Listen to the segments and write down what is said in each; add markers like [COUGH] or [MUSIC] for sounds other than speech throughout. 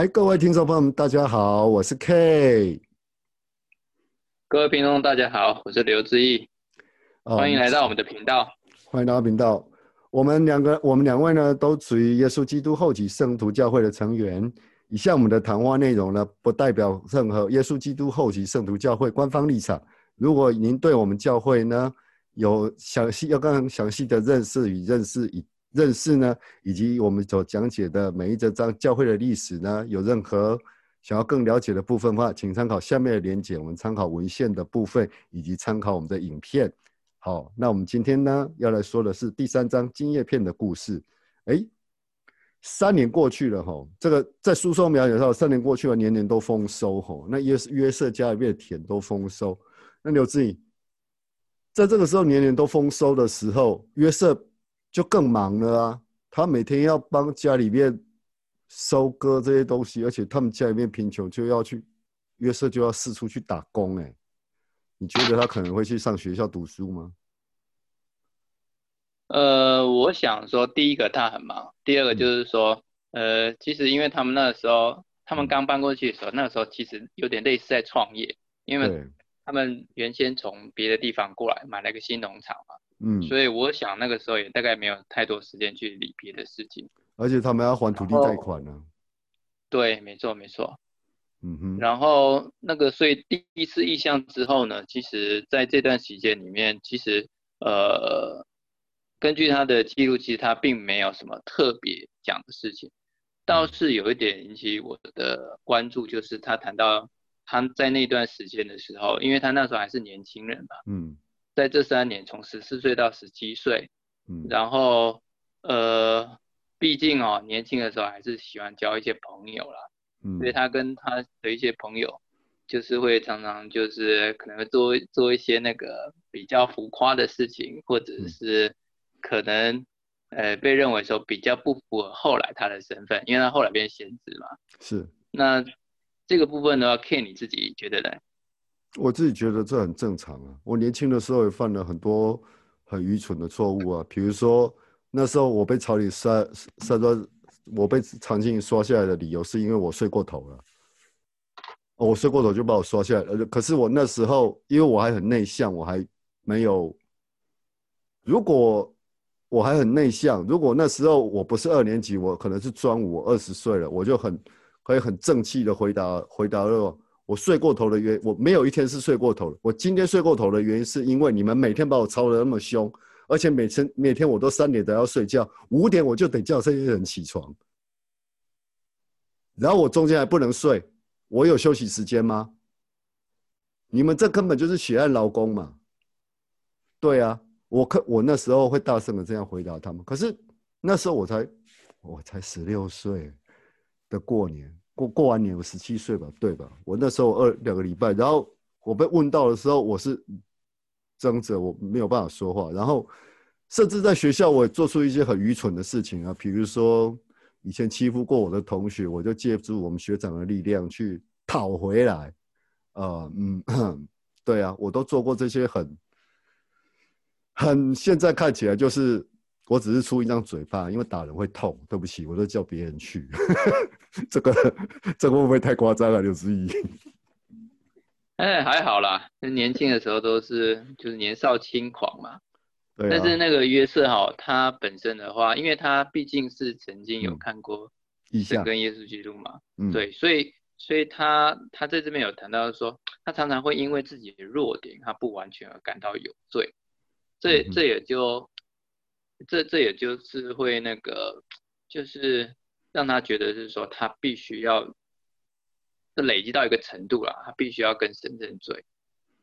嗨，各位听众朋友们，大家好，我是 K。各位听众，大家好，我是刘志毅，哦欢迎来到我们的频道。欢迎来到频道。我们两个，我们两位呢，都属于耶稣基督后期圣徒教会的成员。以下我们的谈话内容呢，不代表任何耶稣基督后期圣徒教会官方立场。如果您对我们教会呢有详细要更详细的认识与认识以认识呢，以及我们所讲解的每一则章教会的历史呢，有任何想要更了解的部分的话，请参考下面的连结，我们参考文献的部分，以及参考我们的影片。好，那我们今天呢要来说的是第三章金叶片的故事。哎，三年过去了哈，这个在书中描写到，三年过去了，年年都丰收哈。那约约瑟家里面的田都丰收。那刘志颖，在这个时候年年都丰收的时候，约瑟就更忙了啊。他每天要帮家里面收割这些东西，而且他们家里面贫穷，就要去约瑟就要四处去打工哎。你觉得他可能会去上学校读书吗？呃，我想说，第一个他很忙，第二个就是说，呃，其实因为他们那个时候，他们刚搬过去的时候，那个时候其实有点类似在创业，因为，他们原先从别的地方过来买了一个新农场嘛，嗯，所以我想那个时候也大概没有太多时间去理别的事情。而且他们要还土地贷款呢、对，没错没错。嗯哼，然后那个，所以第一次意向之后呢，其实在这段时间里面，其实呃，根据他的记录，其实他并没有什么特别讲的事情，倒是有一点引起我的关注，就是他谈到他在那段时间的时候，因为他那时候还是年轻人嘛，嗯在这三年从十四岁到十七岁，嗯，然后呃，毕竟哦，年轻的时候还是喜欢交一些朋友啦。嗯所以他跟他的一些朋友，就是会常常就是可能会做做一些那个比较浮夸的事情，或者嗯是可能呃被认为说比较不符合后来他的身份，因为他后来变先知嘛。是那这个部分的话，Ken 你自己觉得呢？我自己觉得这很正常啊。我年轻的时候也犯了很多很愚蠢的错误啊，比如说那时候我被朝里刷刷刷，我被长青刷下来的理由是因为我睡过头了。我睡过头就把我刷下来了。可是我那时候因为我还很内向，我还没有。如果我还很内向，如果那时候我不是二年级，我可能是专五，二十岁了，我就很可以很正气的回答回答了。我睡过头的原因，我没有一天是睡过头的。我今天睡过头的原因，是因为你们每天把我操的那么凶，而且每天每天我都三点都要睡觉，五点我就得叫这些人起床，然后我中间还不能睡，我有休息时间吗？你们这根本就是血汗劳工嘛。对啊，我可我那时候会大声的这样回答他们，可是那时候我才我才十六岁的过年。过过完年我十七岁吧，对吧？我那时候二两个礼拜，然后我被问到的时候，我是争着我没有办法说话，然后甚至在学校我也做出一些很愚蠢的事情啊，比如说以前欺负过我的同学，我就借助我们学长的力量去讨回来，呃嗯，对啊，我都做过这些很很现在看起来就是我只是出一张嘴巴，因为打人会痛，对不起，我都叫别人去。[LAUGHS] 这个这个会不会太夸张了，刘思怡？[LAUGHS] 哎，还好啦，年轻的时候都是就是年少轻狂嘛。对啊，但是那个约瑟哈，他本身的话，因为他毕竟是曾经有嗯看过意向，神跟耶稣基督嘛，嗯，对，所以所以他他在这边有谈到说，他常常会因为自己的弱点，他不完全而感到有罪，这这也就这这也就是会那个，就是让他觉得是说他必须要，这累积到一个程度了，他必须要跟神认罪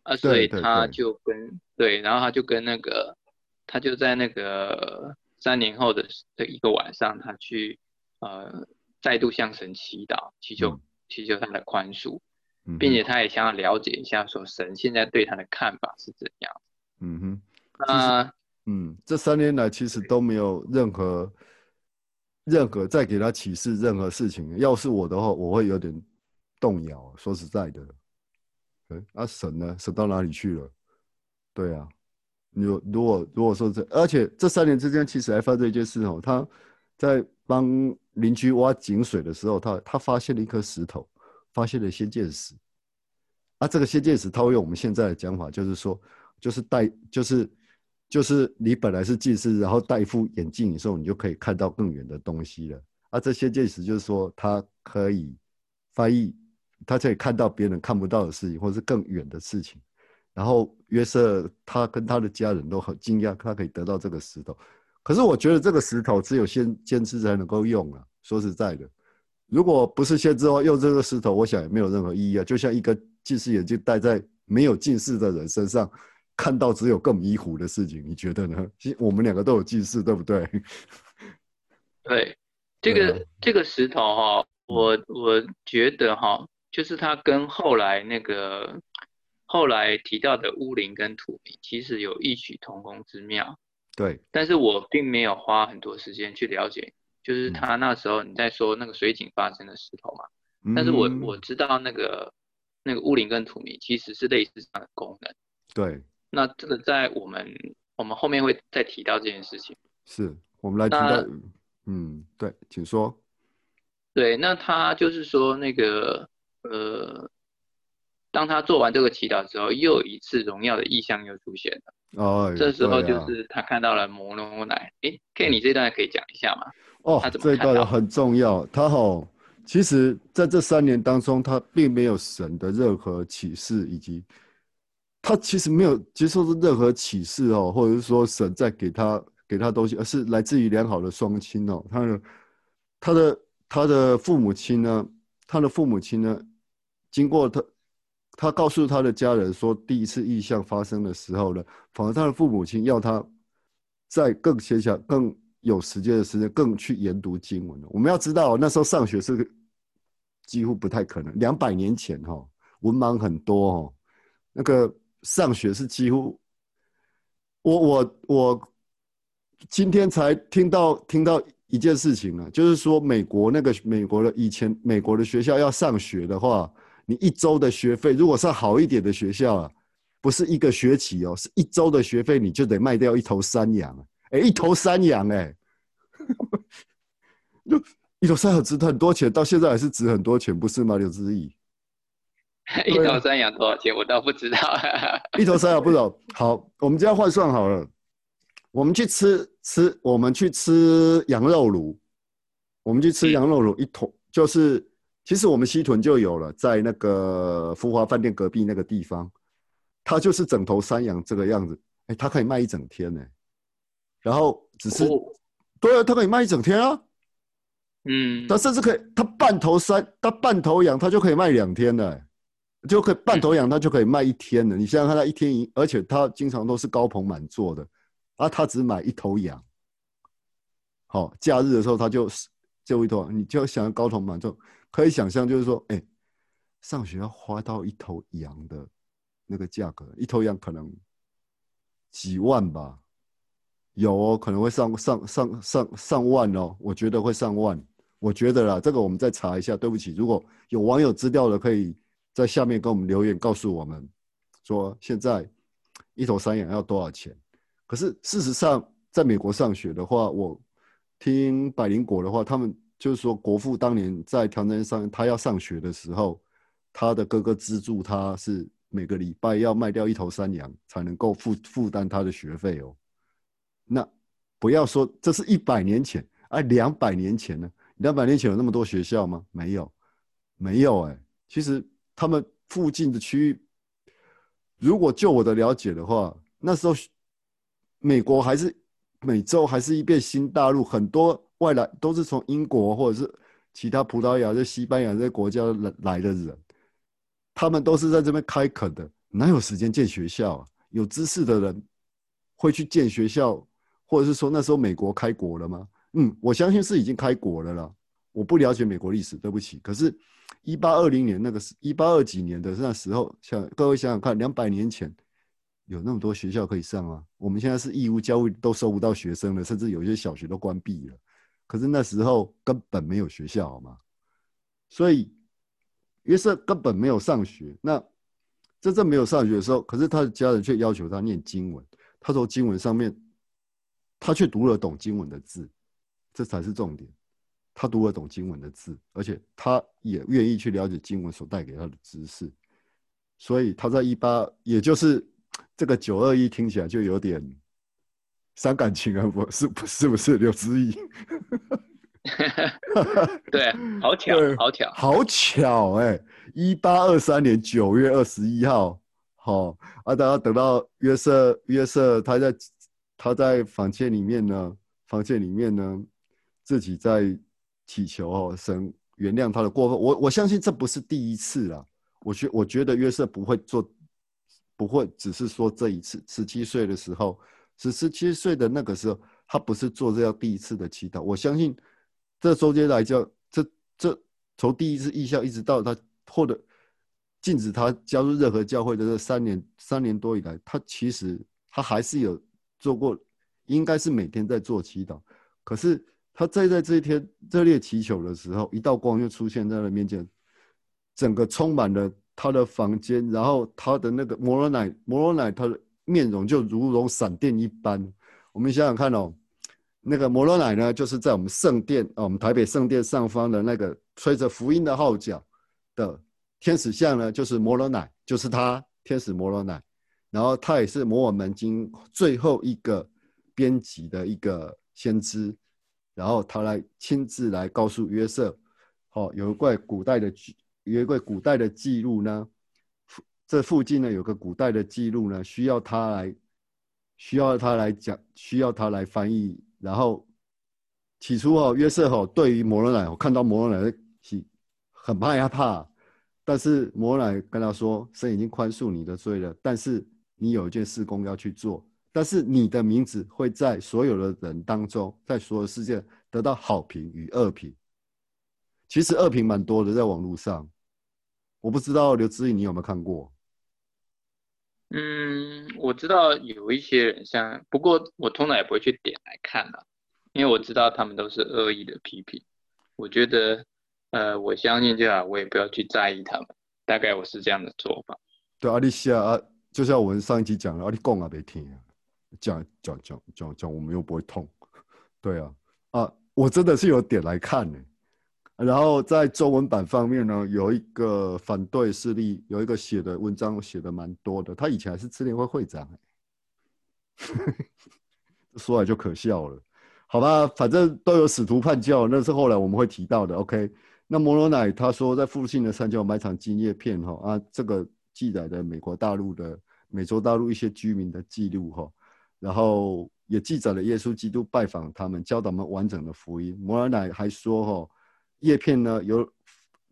啊，所以他就跟对，然后他就跟那个他就在那个三年后的的一个晚上，他去呃再度向神祈祷，祈求、嗯。祈求他的宽恕，嗯并且他也想要了解一下说神现在对他的看法是怎样。嗯哼，那嗯，这三年来其实都没有任何任何再给他启示任何事情。要是我的话，我会有点动摇。说实在的，哎，那、神呢？神到哪里去了？对啊，你有如果如果说这，而且这三年之间其实还发生一件事哦，他在帮邻居挖井水的时候，他他发现了一颗石头，发现了仙剑石。啊，这个仙剑石，套用我们现在的讲法，就是说，就是带，就是就是你本来是近视，然后戴一副眼镜的时候，你就可以看到更远的东西了。啊，这仙剑石就是说，它可以翻译，它可以看到别人看不到的事情，或是更远的事情。然后约瑟他跟他的家人都很惊讶，他可以得到这个石头。可是我觉得这个石头只有先先知才能够用啊。说实在的，如果不是先知的话，用这个石头，我想也没有任何意义啊。就像一个近视眼镜戴在没有近视的人身上，看到只有更迷糊的事情，你觉得呢？其实我们两个都有近视，对不对？对，这个这个石头哈，我我觉得哈，就是它跟后来那个。后来提到的乌林跟土明，其实有异曲同工之妙。对，但是我并没有花很多时间去了解，就是他那时候你在说那个水井发生的石头嘛。但是我我知道那个那个乌林跟土明其实是类似这样的功能。对，那这个在我们我们后面会再提到这件事情。是我们来提到，嗯，对，请说。对，那他就是说那个呃。当他做完这个祈祷之后，又一次荣耀的意象又出现了。哦，这时候就是他看到了摩罗奶。哎，K，你这段可以讲一下吗？哦，这一段很重要。他好，其实在这三年当中，他并没有神的任何启示，以及他其实没有接受任何启示哦，或者是说神在给他给他东西，而是来自于良好的双亲哦。他的他的他的父母亲呢？他的父母亲呢？经过他。他告诉他的家人说，第一次异象发生的时候呢，反而他的父母亲要他在更闲暇、更有时间的时间，更去研读经文。我们要知道，那时候上学是几乎不太可能。两百年前，哈，文盲很多，哦，那个上学是几乎。我我我今天才听到听到一件事情啊，就是说美国那个美国的以前美国的学校要上学的话。你一周的学费，如果上好一点的学校啊，不是一个学期哦，是一周的学费，你就得卖掉一头山羊。哎，一头山羊，[LAUGHS] 哎，就一头山羊值很多钱，到现在还是值很多钱，不是吗？刘志毅，[LAUGHS] 一头山羊多少钱？我倒不知道。[LAUGHS] 一头山羊不知道。好，我们这样换算好了，我们去吃吃，我们去吃羊肉炉，我们去吃羊肉炉，一桶就是。其实我们西屯就有了，在那个福华饭店隔壁那个地方，它就是整头山羊这个样子，哎，它可以卖一整天呢。然后只是，对啊，它可以卖一整天啊。嗯，它甚至可以，它半头山，它半头羊，它就可以卖两天的，就可以半头羊，它就可以卖一天的。你想想看，它一天一，而且它经常都是高朋满座的，啊，他只买一头羊。好，假日的时候他就就一头，你就想要高朋满座。可以想象，就是说，哎，上学要花到一头羊的那个价格，一头羊可能几万吧，有哦，可能会上上上上上万哦，我觉得会上万，我觉得啦，这个我们再查一下。对不起，如果有网友资料的，可以在下面跟我们留言告诉我们，说现在一头山羊要多少钱？可是事实上，在美国上学的话，我听百灵果的话，他们。就是说，国父当年在条件上，他要上学的时候，他的哥哥资助他，是每个礼拜要卖掉一头山羊，才能够负负担他的学费哦。那不要说这是一百年前，哎，两百年前呢？两百年前有那么多学校吗？没有，没有哎。其实他们附近的区域，如果就我的了解的话，那时候美国还是美洲还是一片新大陆，很多。外来都是从英国或者是其他葡萄牙、在西班牙这些国家来来的人，他们都是在这边开垦的，哪有时间建学校啊？有知识的人会去建学校，或者是说那时候美国开国了吗？嗯，我相信是已经开国了啦。我不了解美国历史，对不起。可是，一八二零年那个是一八二几年的那时候，想各位想想看，两百年前有那么多学校可以上吗？我们现在是义务教育都收不到学生了，甚至有些小学都关闭了。可是那时候根本没有学校，好吗？所以约瑟根本没有上学。那真正没有上学的时候，可是他的家人却要求他念经文。他说经文上面，他却读了懂经文的字，这才是重点。他读得懂经文的字，而且他也愿意去了解经文所带给他的知识，所以他在一八，也就是这个九二一听起来就有点伤感情啊，不是不是不是刘志毅，[LAUGHS] 对，好巧，好巧，好巧哎！一八二三年九月二十一号，好啊，大家等到约瑟约瑟他在他在房间里面呢，房间里面呢，自己在。祈求哦，神原谅他的过分。我我相信这不是第一次了。我觉我觉得约瑟不会做，不会只是说这一次。十七岁的时候，十十七岁的那个时候，他不是做这样第一次的祈祷。我相信这周间来讲，这这从第一次意向一直到他获得禁止他加入任何教会的这三年三年多以来，他其实他还是有做过，应该是每天在做祈祷。可是。他在在这一天热烈祈求的时候，一道光就出现在了面前，整个充满了他的房间，然后他的那个摩罗奶摩罗奶，他的面容就如同闪电一般。我们想想看哦，那个摩罗奶呢，就是在我们圣殿啊，我们台北圣殿上方的那个吹着福音的号角的天使像呢，就是摩罗奶，就是他天使摩罗奶，然后他也是摩尔门经最后一个编辑的一个先知。然后他来亲自来告诉约瑟，好，有一块古代的有一块古代的记录呢，这附近呢有个古代的记录呢，需要他来，需要他来讲，需要他来翻译。然后起初哦，约瑟哦，对于摩罗乃，我看到摩罗乃是很害怕，但是摩罗乃跟他说，神已经宽恕你的罪了，但是你有一件事工要去做。但是你的名字会在所有的人当中，在所有世界得到好评与恶评。其实恶评蛮多的，在网络上。我不知道刘志毅你有没有看过？嗯，我知道有一些人像，不过我通常也不会去点来看了，因为我知道他们都是恶意的批评。我觉得，呃，我相信就好，我也不要去在意他们。大概我是这样的做法。对，阿丽西亚啊，就像我们上一集讲的，阿丽贡啊，别听。讲讲讲讲讲，我们又不会痛，对啊，啊，我真的是有点来看呢。然后在中文版方面呢，有一个反对势力，有一个写的文章写的蛮多的。他以前还是支联会会长，[LAUGHS] 说来就可笑了。好吧，反正都有使徒叛教，那是后来我们会提到的。OK，那摩罗乃他说在附近的山脚埋藏金叶片哈啊，这个记载的美国大陆的美洲大陆一些居民的记录哈。然后也记载了耶稣基督拜访他们，教导们完整的福音。摩尔乃还说：“哈，叶片呢有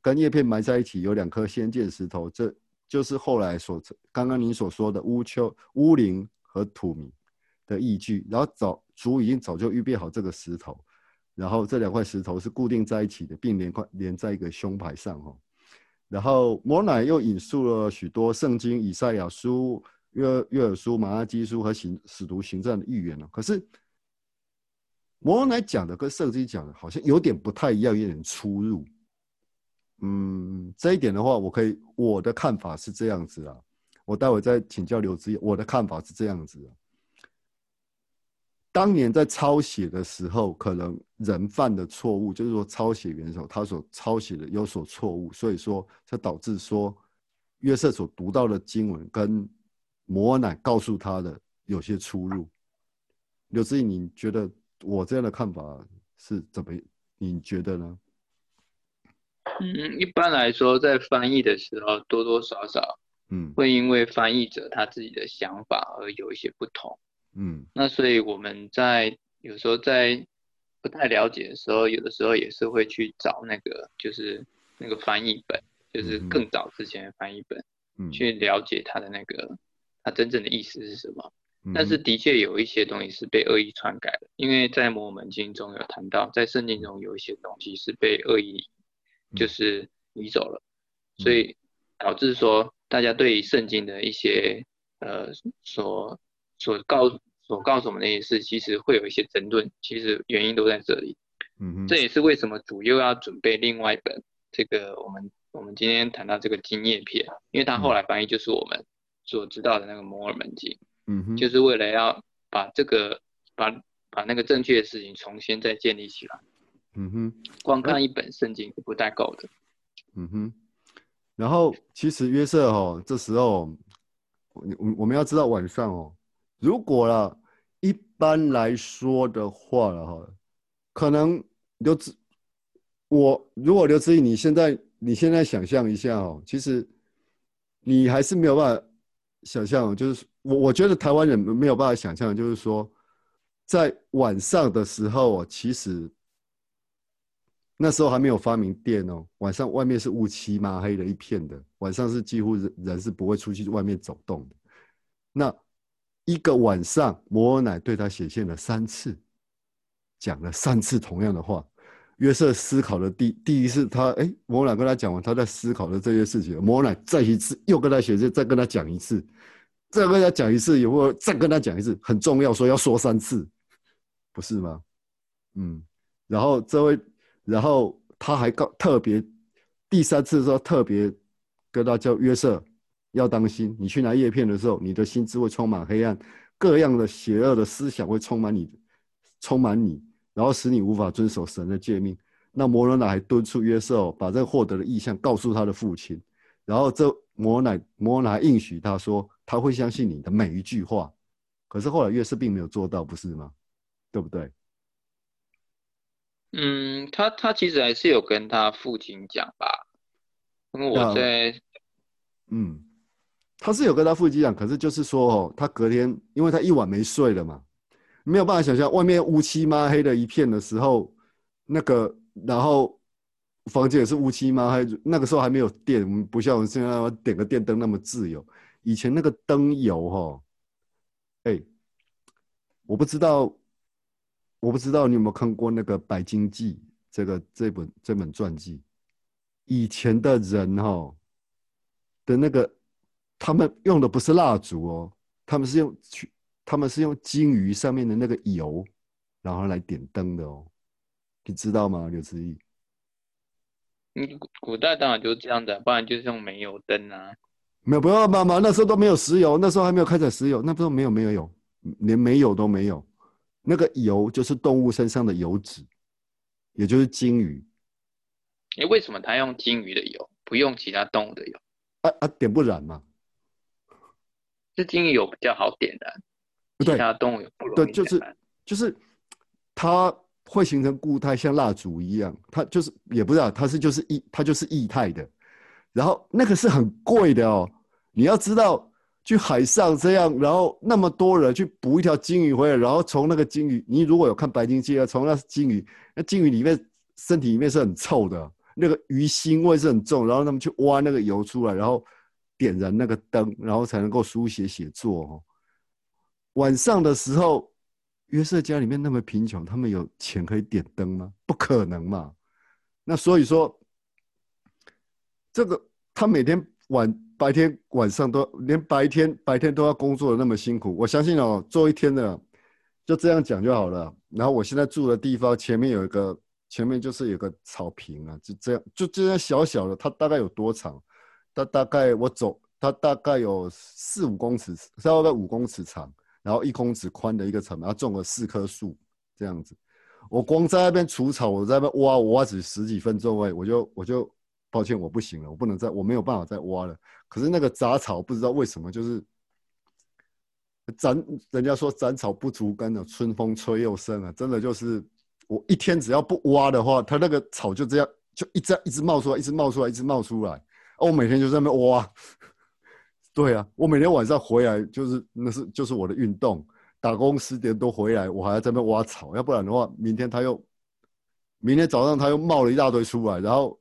跟叶片埋在一起，有两颗先见石头，这就是后来所刚刚您所说的乌丘、乌灵和土米的依据。然后早主已经早就预备好这个石头，然后这两块石头是固定在一起的，并连块连在一个胸牌上。哈，然后摩乃又引述了许多圣经、以赛亚书。”约约尔书、马拉基书和行使徒行传的预言了，可是摩乃讲的跟圣经讲的好像有点不太一样，有点出入。嗯，这一点的话，我可以我的看法是这样子啊，我待会再请教刘志我的看法是这样子啊。当年在抄写的时候，可能人犯的错误，就是说抄写元首他所抄写的有所错误，所以说才导致说约瑟所读到的经文跟。摩奶告诉他的有些出入，刘志毅，你觉得我这样的看法是怎么？你觉得呢？嗯，一般来说，在翻译的时候，多多少少，嗯，会因为翻译者他自己的想法而有一些不同，嗯，那所以我们在有时候在不太了解的时候，有的时候也是会去找那个，就是那个翻译本，就是更早之前的翻译本，嗯，去了解他的那个。它真正的意思是什么？但是的确有一些东西是被恶意篡改的，因为在摩门经中有谈到，在圣经中有一些东西是被恶意就是移走了，所以导致说大家对圣经的一些呃所所告所告诉我们那些事，其实会有一些争论，其实原因都在这里。嗯这也是为什么主又要准备另外一本这个我们我们今天谈到这个经验篇，因为它后来翻译就是我们。所知道的那个摩尔门经，嗯哼，就是为了要把这个把把那个正确的事情重新再建立起来。嗯哼，光看一本圣经是不太够的。嗯哼，然后其实约瑟哦，这时候我我我们要知道晚上哦，如果啦一般来说的话了哈，可能刘志我如果刘志毅你现在你现在想象一下哦，其实你还是没有办法想象，就是我我觉得台湾人没有办法想象，就是说在晚上的时候哦，其实。那时候还没有发明电哦，晚上外面是乌漆嘛黑的一片的，晚上是几乎人人是不会出去外面走动的。那一个晚上，摩尔乃对他显现了三次，讲了三次同样的话。约瑟思考的第第一次，他哎，摩乃跟他讲完，他在思考的这些事情。摩乃再一次又跟他显现，再跟他讲一次，再跟他讲一次，以后再跟他讲一次，很重要，说要说三次，不是吗？嗯，然后这位。然后他还告特别第三次的时候特别跟他叫约瑟要当心，你去拿叶片的时候，你的心智会充满黑暗，各样的邪恶的思想会充满你，充满你，然后使你无法遵守神的诫命。那摩罗乃还敦促约瑟把这获得的意向告诉他的父亲，然后这摩乃摩乃应许他说他会相信你的每一句话。可是后来约瑟并没有做到，不是吗？对不对？嗯，他他其实还是有跟他父亲讲吧，因为我在，嗯，他是有跟他父亲讲，可是就是说哦，他隔天，因为他一晚没睡了嘛，没有办法想象外面乌漆嘛黑的一片的时候，那个然后房间也是乌漆嘛黑，那个时候还没有电，不像我们现在点个电灯那么自由，以前那个灯油哈，哎，我不知道。我不知道你有没有看过那个《白金记》这个这本这本传记，以前的人哈的那个，他们用的不是蜡烛哦，他们是用去，他们是用金鱼上面的那个油，然后来点灯的哦，你知道吗？刘志毅？嗯，古代当然就是这样的，不然就是用煤油灯啊。没有，不要妈妈，那时候都没有石油，那时候还没有开采石油，那时候没有没有有，连煤油都没有。那个油就是动物身上的油脂，也就是鲸鱼。哎，为什么他用鲸鱼的油，不用其他动物的油？啊啊，点不燃吗？是鲸鱼油比较好点燃，其他动物油不容易对，就是就是它会形成固态，像蜡烛一样。它就是也不知道，它是就是液，它就是液态的。然后那个是很贵的哦，你要知道。去海上这样，然后那么多人去捕一条金鱼回来，然后从那个金鱼，你如果有看《白鲸记》啊，从那金鱼，那金鱼里面身体里面是很臭的，那个鱼腥味是很重，然后他们去挖那个油出来，然后点燃那个灯，然后才能够书写写作。晚上的时候，约瑟家里面那么贫穷，他们有钱可以点灯吗？不可能嘛。那所以说，这个他每天晚。白天晚上都连白天白天都要工作的那么辛苦，我相信哦，做一天的就这样讲就好了。然后我现在住的地方前面有一个，前面就是有个草坪啊，就这样就这样小小的，它大概有多长？它大概我走，它大概有四五公尺，大概五公尺长，然后一公尺宽的一个草，然后种了四棵树这样子。我光在那边除草，我在那边挖，我挖只十几分钟哎，我就我就。抱歉，我不行了，我不能再，我没有办法再挖了。可是那个杂草不知道为什么，就是斩，人家说斩草不除根的，春风吹又生啊，真的就是我一天只要不挖的话，它那个草就这样，就一直一直冒出来，一直冒出来，一直冒出来。我每天就在那边挖。对啊，我每天晚上回来就是那是就是我的运动，打工十点多回来，我还要在那挖草，要不然的话，明天他又明天早上他又冒了一大堆出来，然后。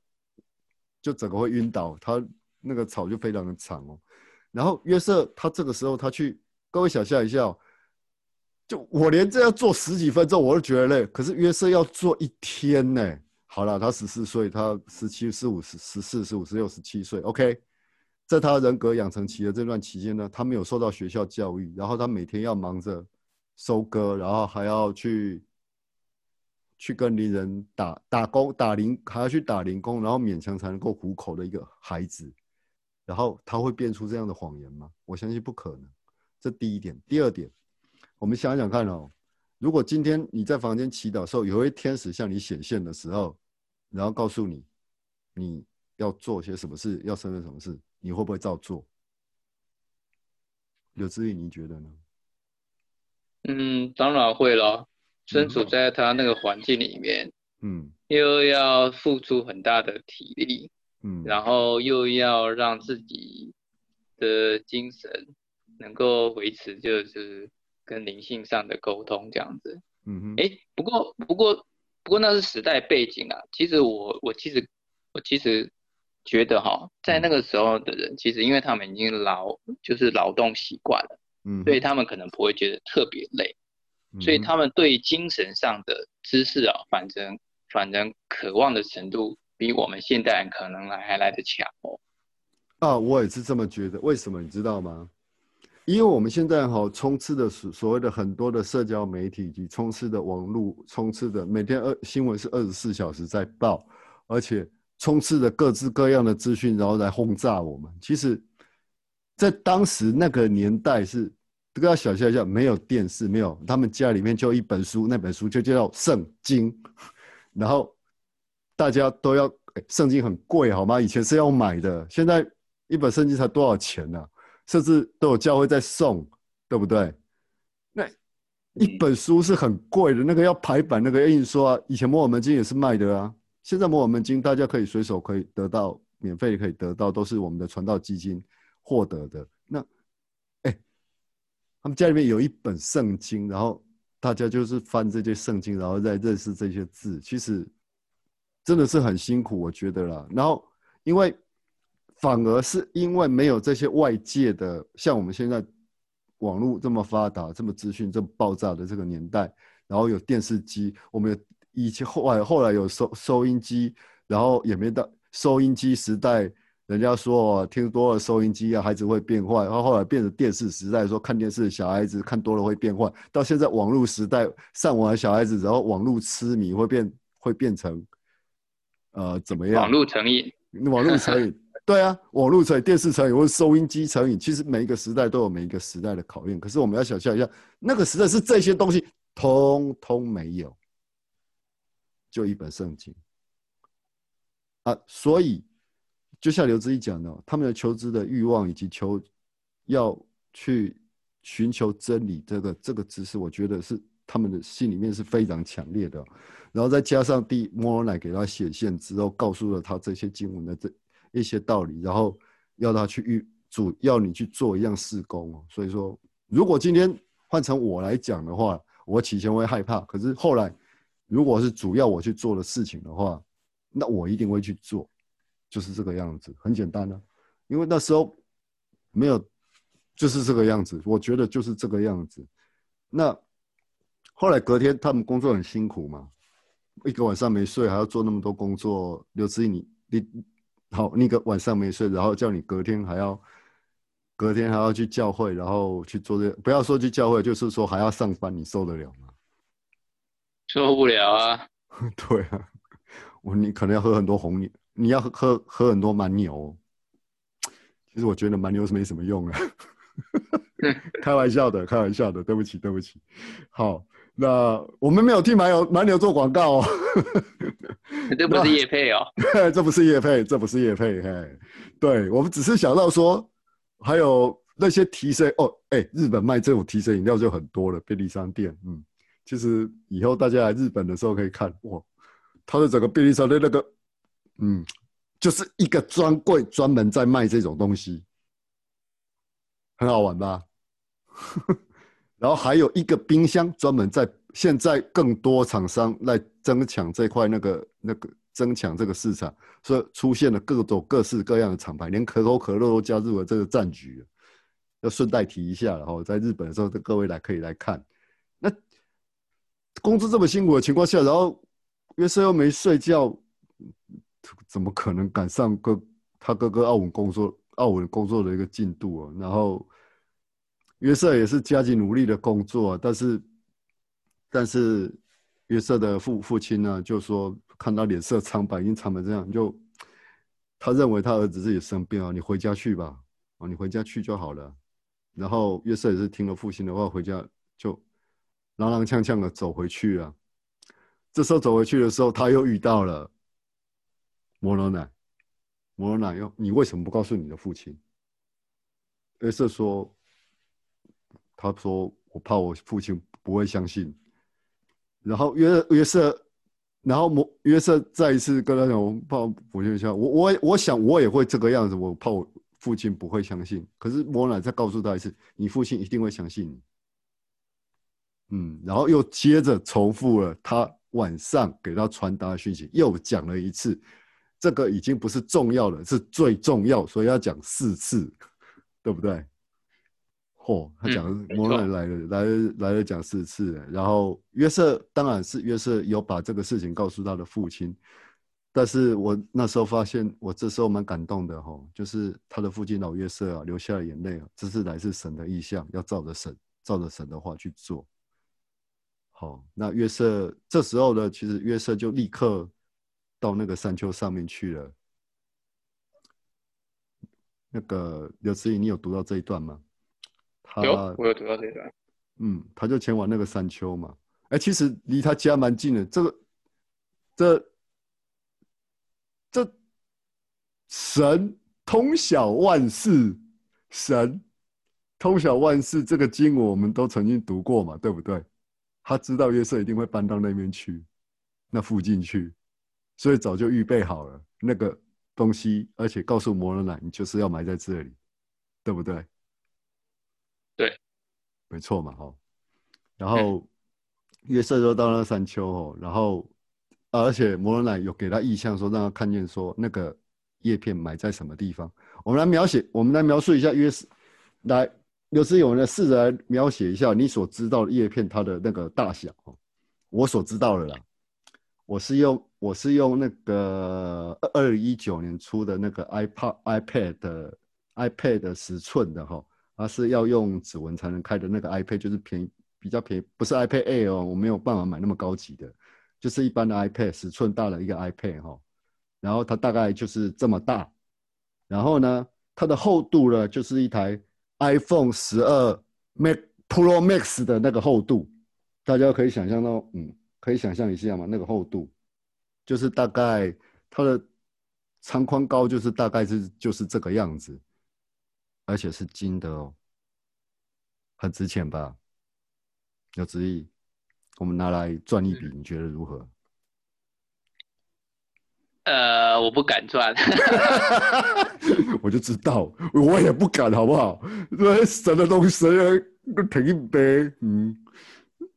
就整个会晕倒，他那个草就非常的长哦。然后约瑟他这个时候他去，各位想象一下，就我连这样做十几分钟我都觉得累，可是约瑟要做一天呢。好了，他十四岁，他十七、十五、十十四、十五、十六、十七岁。OK，在他人格养成期的这段期间呢，他没有受到学校教育，然后他每天要忙着收割，然后还要去。去跟邻人打打工打零，还要去打零工，然后勉强才能够糊口的一个孩子，然后他会变出这样的谎言吗？我相信不可能。这第一点，第二点，我们想想看哦，如果今天你在房间祈祷的时候，有一位天使向你显现的时候，然后告诉你你要做些什么事，要胜任什么事，你会不会照做？刘志毅，你觉得呢？嗯，当然会了。身处在他那个环境里面，嗯又要付出很大的体力，嗯，然后又要让自己的精神能够维持，就是跟灵性上的沟通这样子。嗯哼，哎，不过不过不过那是时代背景啊。其实我我其实我其实觉得哈，在那个时候的人，其实因为他们已经劳就是劳动习惯了，嗯，所以他们可能不会觉得特别累。所以他们对精神上的知识啊，反正反正渴望的程度比我们现代人可能来还来得强哦。啊，我也是这么觉得。为什么你知道吗？因为我们现在哈、充斥的所所谓的很多的社交媒体以及充斥的网络，充斥的每天二新闻是二十四小时在报，而且充斥着各式各样的资讯，然后来轰炸我们。其实，在当时那个年代是，大家想象一下，没有电视，没有，他们家里面就一本书，那本书就叫《圣经》，[LAUGHS] 然后大家都要，圣经很贵好吗？以前是要买的，现在一本圣经才多少钱呢、甚至都有教会在送，对不对？那一本书是很贵的，那个要排版，那个印刷。以前摩尔门经也是卖的啊，现在摩尔门经大家可以随手可以得到，免费可以得到，都是我们的传道基金获得的。那，哎，他们家里面有一本圣经，然后大家就是翻这些圣经，然后再认识这些字，其实真的是很辛苦，我觉得啦。然后因为反而是因为没有这些外界的，像我们现在网络这么发达、这么资讯这么爆炸的这个年代，然后有电视机，我们有以前后来后来有收收音机，然后也没到收音机时代，人家说哦听多了收音机啊，孩子会变坏，然后后来变成电视时代，说看电视小孩子看多了会变坏，到现在网络时代，上网的小孩子然后网络痴迷会变会变成呃怎么样？网络成瘾，网络成瘾，[LAUGHS] 对啊，网络成瘾、电视成瘾或者收音机成瘾，其实每一个时代都有每一个时代的考验。可是我们要想象一下，那个时代是这些东西通通没有，就一本圣经啊。所以，就像刘志毅讲的，他们的求知的欲望以及求要去寻求真理这个这个知识，我觉得是他们的心里面是非常强烈的。然后再加上第摩尔乃给他显现之后，告诉了他这些经文的这一些道理，然后要他去预主要你去做一样事工。所以说，如果今天换成我来讲的话，我起先会害怕，可是后来如果是主要我去做的事情的话，那我一定会去做，就是这个样子，很简单啊。因为那时候没有，就是这个样子，我觉得就是这个样子。那后来隔天他们工作很辛苦嘛，一个晚上没睡，还要做那么多工作。刘志毅，你你好，那个晚上没睡，然后叫你隔天还要隔天还要去教会，然后去做这不要说去教会，就是说还要上班，你受得了吗？受不了啊！[LAUGHS] 对啊，我你可能要喝很多红牛，你要喝喝喝很多蛮牛哦。其实我觉得蛮牛是没什么用啊，[LAUGHS] 开玩笑的，开玩笑的，对不起，对不起。好，那我们没有替蛮牛蛮牛做广告哦，[LAUGHS] 这不是叶配哦。这不是叶配，这不是叶配，嘿，对我们只是想到说，还有那些提神哦，哎，日本卖这种提神饮料就很多了，便利商店，嗯，其实以后大家来日本的时候可以看，哇，它的整个便利商店那个，嗯，就是一个专柜专门在卖这种东西，很好玩吧？[LAUGHS] 然后还有一个冰箱专门在现在更多厂商来争抢这块那个那个争抢这个市场，所以出现了各种各式各样的厂牌，连可口可乐都加入了这个战局。要顺带提一下，然后在日本的时候，各位来可以来看。工资这么辛苦的情况下，然后约瑟又没睡觉，怎么可能赶上哥他哥哥奥文工作奥文工作的一个进度啊？然后约瑟也是加紧努力的工作、啊，但是但是约瑟的父父亲呢，就说看他脸色苍白，已经苍白这样，就他认为他儿子自己生病啊，你回家去吧，啊，你回家去就好了。然后约瑟也是听了父亲的话，回家就踉踉跄跄的走回去啊。这时候走回去的时候，他又遇到了摩罗奶。摩罗奶又，你为什么不告诉你的父亲？约瑟说：“他说我怕我父亲不会相信。”然后约约瑟，然后摩约瑟再一次跟他讲：“我怕父亲相。”我我我想我也会这个样子，我怕我父亲不会相信。可是摩罗奶再告诉他一次：“你父亲一定会相信你。”嗯，然后又接着重复了他晚上给他传达的讯息，又讲了一次。这个已经不是重要了，是最重要，所以要讲四次，对不对？嚯，他讲摩尔来了，来了来了讲四次，然后约瑟当然是约瑟有把这个事情告诉他的父亲，但是我那时候发现，我这时候蛮感动的哈，就是他的父亲老约瑟啊，流下了眼泪啊，这是来自神的意象，要照着神照着神的话去做。好，那约瑟这时候呢，其实约瑟就立刻。到那个山丘上面去了。那个刘慈怡，你有读到这一段吗？有，我有读到这一段。嗯，他就前往那个山丘嘛。哎，其实离他家蛮近的。这个，这，这神通晓万事，神通晓万事。这个经文我们都曾经读过嘛，对不对？他知道约瑟一定会搬到那边去，那附近去。所以早就预备好了那个东西，而且告诉摩罗奶，你就是要埋在这里，对不对？对，没错嘛，哈。然后约瑟就到那山丘哦，然后而且摩罗奶有给他意向，说让他看见说那个叶片埋在什么地方。我们来描写，我们来描述一下约瑟，来刘思勇呢试着来描写一下你所知道的叶片它的那个大小。我所知道的啦，我是用。我是用那个二零一九年出的那个 iPad iPad iPad 十寸的哈，它是要用指纹才能开的那个 iPad，就是便宜比较便宜，不是 iPad Air 哦，我没有办法买那么高级的，就是一般的 iPad 十寸大的一个 iPad 哈，然后它大概就是这么大，然后呢，它的厚度呢就是一台 iPhone 十二 Mac Pro Max 的那个厚度，大家可以想象到，嗯，可以想象一下嘛，那个厚度。就是大概它的长宽高就是大概是就是这个样子，而且是金的哦，很值钱吧？有旨意，我们拿来赚一笔，你觉得如何？呃，我不敢赚，[LAUGHS] 我就知道，我也不敢，好不好？那神的东西，肯定背，嗯，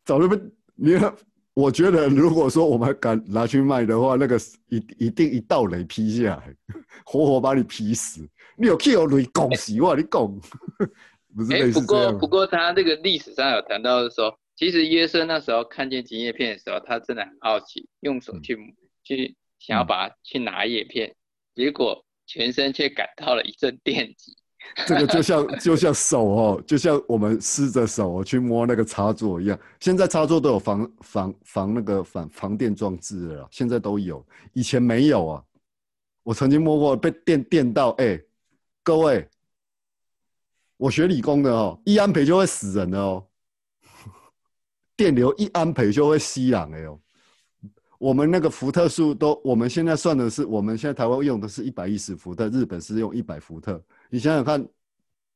早就被你看。我觉得，如果说我们敢拿去卖的话，那个一一定一道雷劈下来，活活把你劈死。你有 kill 雷拱死我，你拱，[LAUGHS] 不是类似不过不过，他这个历史上有谈到说，其实约瑟那时候看见金叶片的时候，他真的很好奇，用手去去想要把它去拿叶片，结果全身却感到了一阵电击。[LAUGHS] 这个就像就像手哦，就像我们湿着手去摸那个插座一样。现在插座都有防防防那个防防电装置了，现在都有，以前没有啊。我曾经摸过被电电到，哎，各位，我学理工的哦，一安培就会死人的哦，[LAUGHS] 电流一安培就会吸氧的哦。我们那个伏特数都，我们现在算的是，我们现在台湾用的是一百一十伏特，日本是用一百伏特。你想想看，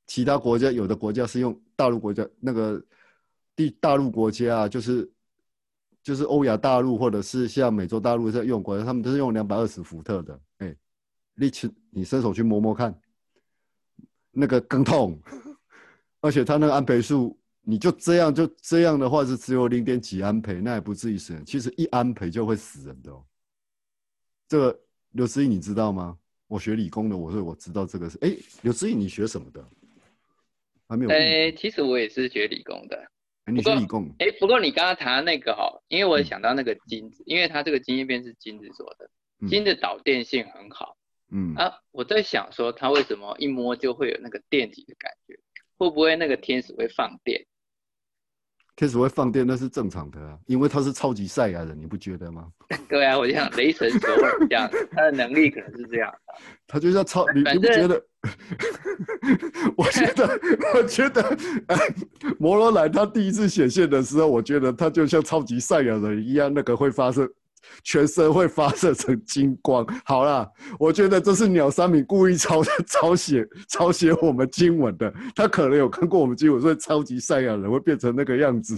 其他国家有的国家是用大陆国家那个地大陆国家啊，就是就是欧亚大陆或者是像美洲大陆在用国家，他们都是用两百二十伏特的。哎，你去你伸手去摸摸看，那个更痛，[LAUGHS] 而且它那个安培数，你就这样就这样的话是只有零点几安培，那也不至于死人。其实一安培就会死人的哦。这个刘思义你知道吗？我学理工的，我说我知道这个是。哎，刘思义，你学什么的？还没有。哎，其实我也是学理工的。你学理工？哎，不过你刚刚谈那个哈，因为我想到那个金子，因为它这个金叶片是金子做的，金的导电性很好。嗯。啊，我在想说，它为什么一摸就会有那个电极的感觉？会不会那个天使会放电？天使会放电，那是正常的啊，因为他是超级赛亚人，你不觉得吗？对啊，我就想雷神索尔这样，他的能力可能是这样的。他就像超你你不觉得？[LAUGHS] 我觉得，[LAUGHS] 我觉得，哎，摩罗兰他第一次显现的时候，我觉得他就像超级赛亚人一样，那个会发射，全身会发射成金光。[LAUGHS] 好啦，我觉得这是鸟三明故意抄抄写抄写我们经文的，他可能有看过我们经文，所以超级赛亚人会变成那个样子。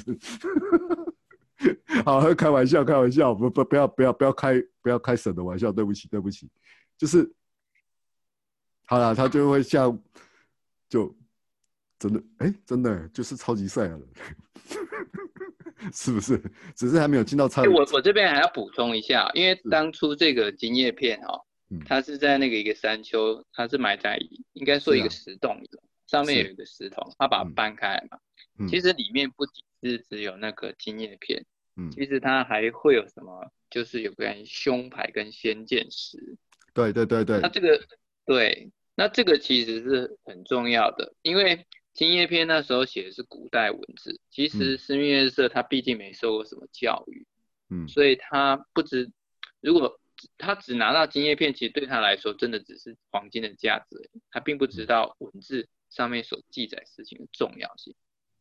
[LAUGHS] 好，开玩笑，开玩笑，不不不要不要不要开不要开神的玩笑，对不起对不起，就是。好了，他就会像，就真的哎，真的就是超级赛亚人，是不是？只是还没有进到超。我我这边还要补充一下，因为当初这个金叶片哦，它是在那个一个山丘，它是埋在应该说一个石洞里，上面有一个石头，它把它搬开来嘛。其实里面不仅是只有那个金叶片，嗯，其实它还会有什么？就是有关于胸牌跟仙剑石。对对对对。那这个。对，那这个其实是很重要的，因为金叶篇那时候写的是古代文字，其实施密约瑟他毕竟没受过什么教育，嗯，所以他不知，如果他只拿到金叶片，其实对他来说真的只是黄金的价值，他并不知道文字上面所记载事情的重要性，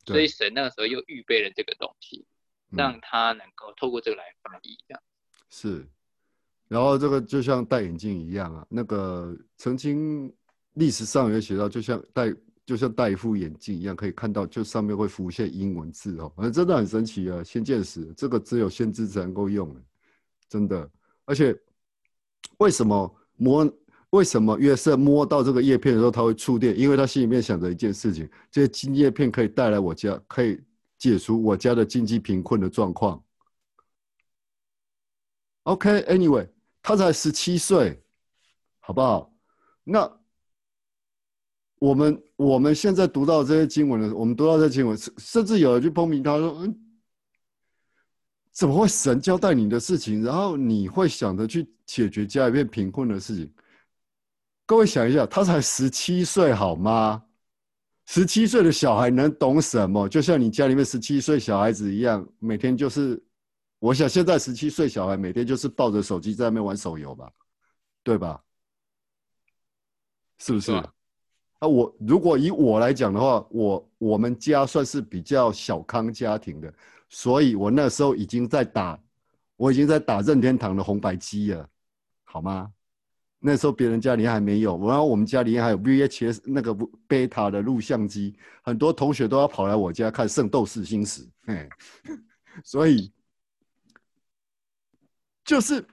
所以神那个时候又预备了这个东西，让他能够透过这个来翻译，这样。是。然后这个就像戴眼镜一样啊，那个曾经历史上有写到，就像戴就像戴一副眼镜一样，可以看到就上面会浮现英文字哦，反正真的很神奇啊！先见识，这个只有先知才能够用，真的。而且为什么摸为什么约瑟摸到这个叶片的时候他会触电？因为他心里面想着一件事情：这些金叶片可以带来我家，可以解除我家的经济贫困的状况。OK，Anyway。他才十七岁，好不好？那我们我们现在读到这些经文的，我们读到这些经文，甚至有人去抨击他说：“嗯，怎么会神交代你的事情，然后你会想着去解决家里面贫困的事情？”各位想一下，他才十七岁，好吗？十七岁的小孩能懂什么？就像你家里面十七岁小孩子一样，每天就是。我想现在十七岁小孩每天就是抱着手机在那边玩手游吧，对吧？是不是？啊，我如果以我来讲的话，我我们家算是比较小康家庭的，所以我那时候已经在打，我已经在打任天堂的红白机了，好吗？那时候别人家里还没有，然后我们家里还有 VHS 那个贝塔的录像机，很多同学都要跑来我家看《圣斗士星矢》，嘿，所以。就是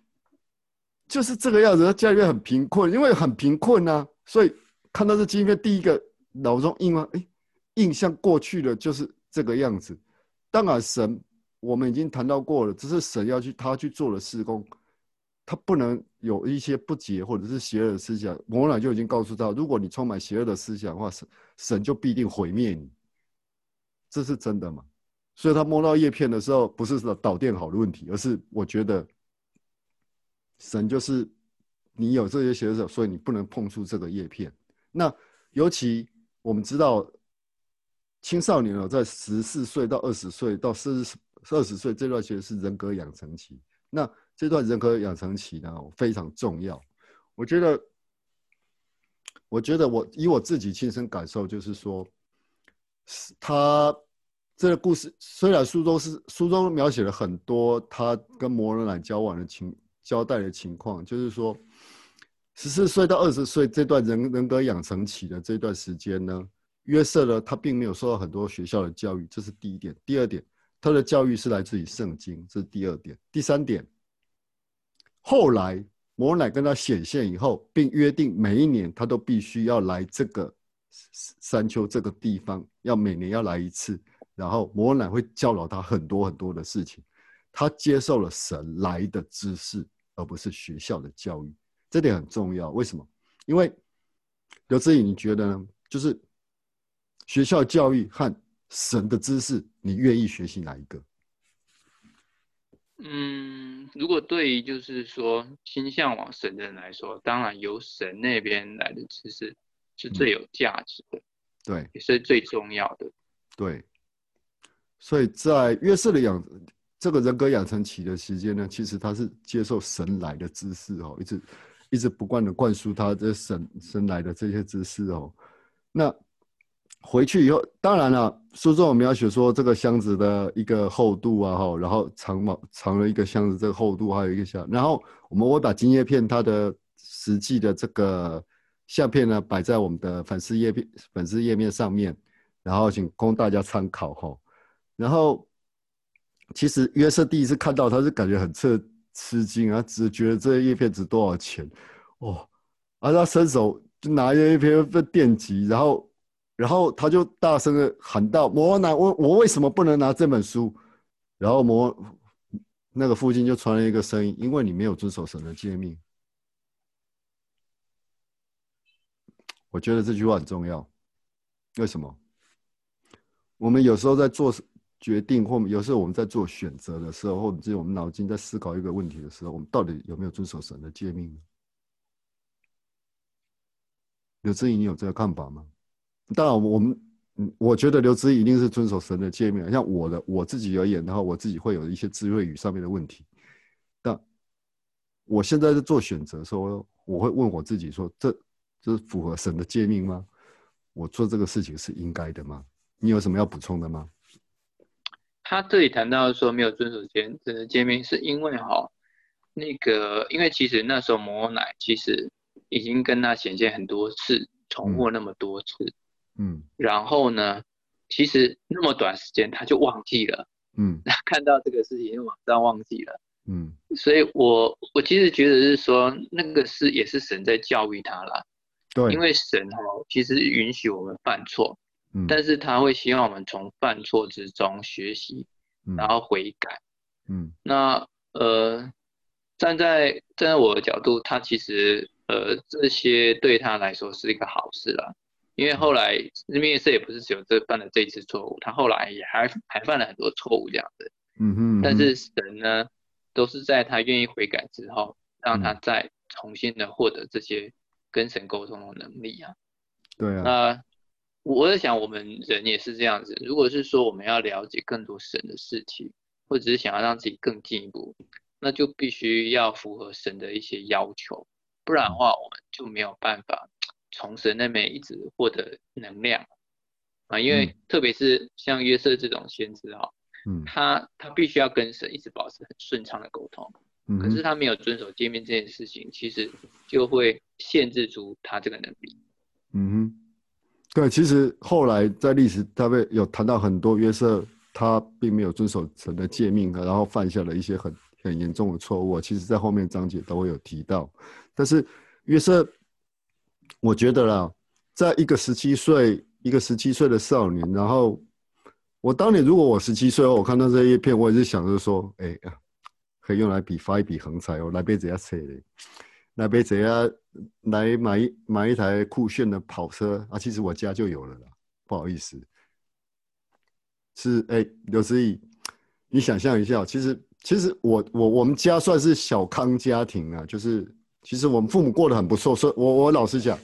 就是这个样子，他家里面很贫困，因为很贫困啊，所以看到这经片，第一个脑中印啊，哎，印象过去的就是这个样子。当然，神我们已经谈到过了，只是神要去他去做的施工，他不能有一些不洁或者是邪恶的思想。摩乃就已经告诉他，如果你充满邪恶的思想的话，神神就必定毁灭你。这是真的吗？所以他摸到叶片的时候，不是说导电好的问题，而是我觉得。神就是你有这些邪手，所以你不能碰触这个叶片。那尤其我们知道，青少年哦，在十四岁到二十岁到四十二十岁这段其实是人格养成期。那这段人格养成期呢，非常重要。我觉得，我觉得我以我自己亲身感受，就是说，他这个故事虽然书中是书中描写了很多他跟摩尔兰交往的情。交代的情况就是说，十四岁到二十岁这段人人格养成期的这段时间呢，约瑟呢他并没有受到很多学校的教育，这是第一点。第二点，他的教育是来自于圣经，这是第二点。第三点，后来摩乃跟他显现以后，并约定每一年他都必须要来这个山丘这个地方，要每年要来一次，然后摩乃会教导他很多很多的事情，他接受了神来的知识。而不是学校的教育，这点很重要。为什么？因为刘志颖，你觉得呢？就是学校教育和神的知识，你愿意学习哪一个？嗯，如果对于就是说倾向往神的人来说，当然由神那边来的知识是最有价值的，对，也是最重要的。对，所以在约瑟的养。这个人格养成期的时间呢，其实他是接受神来的知识哦，一直一直不断的灌输他这神神来的这些知识哦。那回去以后，当然了，书中我们要写说这个箱子的一个厚度啊，哈，然后长毛长了一个箱子这个厚度，还有一个箱，然后我们会把金叶片它的实际的这个相片呢摆在我们的粉丝页片粉丝页面上面，然后请供大家参考哈。然后其实约瑟第一次看到，他是感觉很彻吃惊啊，只觉得这些叶片值多少钱哦，而他伸手就拿叶片被电击，然后。然后他就大声的喊道：“魔男，我我为什么不能拿这本书？”然后魔那个附近就传来一个声音：“因为你没有遵守神的诫命。”我觉得这句话很重要。为什么？我们有时候在做决定，或有时候我们在做选择的时候，或者我们脑筋在思考一个问题的时候，我们到底有没有遵守神的诫命？刘志颖，你有这个看法吗？当然，我们嗯，我觉得刘志一定是遵守神的诫命。像我的我自己而言的话，我自己会有一些智慧语上面的问题。但我现在在做选择，说我会问我自己说：这这是符合神的诫命吗？我做这个事情是应该的吗？你有什么要补充的吗？他这里谈到说没有遵守神的诫命，是因为哈那个，因为其实那时候摩奶其实已经跟他显现很多次，重复那么多次。嗯，然后呢，其实那么短时间他就忘记了，嗯，[LAUGHS] 他看到这个事情就马上忘记了，嗯，[LAUGHS] 所以我我其实觉得是说那个是也是神在教育他了，对，因为神哦其实允许我们犯错，嗯，但是他会希望我们从犯错之中学习，然后悔改，嗯，那呃站在站在我的角度，他其实呃这些对他来说是一个好事了。因为后来日面色也不是只有这犯了这一次错误，他后来也还还犯了很多错误这样子。嗯哼。但是神呢，都是在他愿意悔改之后，让他再重新的获得这些跟神沟通的能力啊。对啊。那我在想，我们人也是这样子。如果是说我们要了解更多神的事情，或者是想要让自己更进一步，那就必须要符合神的一些要求，不然的话，我们就没有办法。从神那边一直获得能量啊，因为特别是像约瑟这种先知哈，嗯，他他必须要跟神一直保持很顺畅的沟通，嗯，可是他没有遵守见面这件事情，其实就会限制住他这个能力。嗯哼，对，其实后来在历史他被有谈到很多约瑟他并没有遵守神的诫命，然后犯下了一些很很严重的错误，其实在后面章节都会有提到，但是约瑟。我觉得啦，在一个十七岁，一个十七岁的少年，然后我当年如果我十七岁，我看到这一片，我也是想着说，哎呀，可以用来比发一笔横财哦，来杯子要车的，来杯子要来买一买一台酷炫的跑车啊，其实我家就有了啦，不好意思，是哎，刘思义，你想象一下，其实其实我我我们家算是小康家庭啊，就是。其实我们父母过得很不错，所以我我老实讲，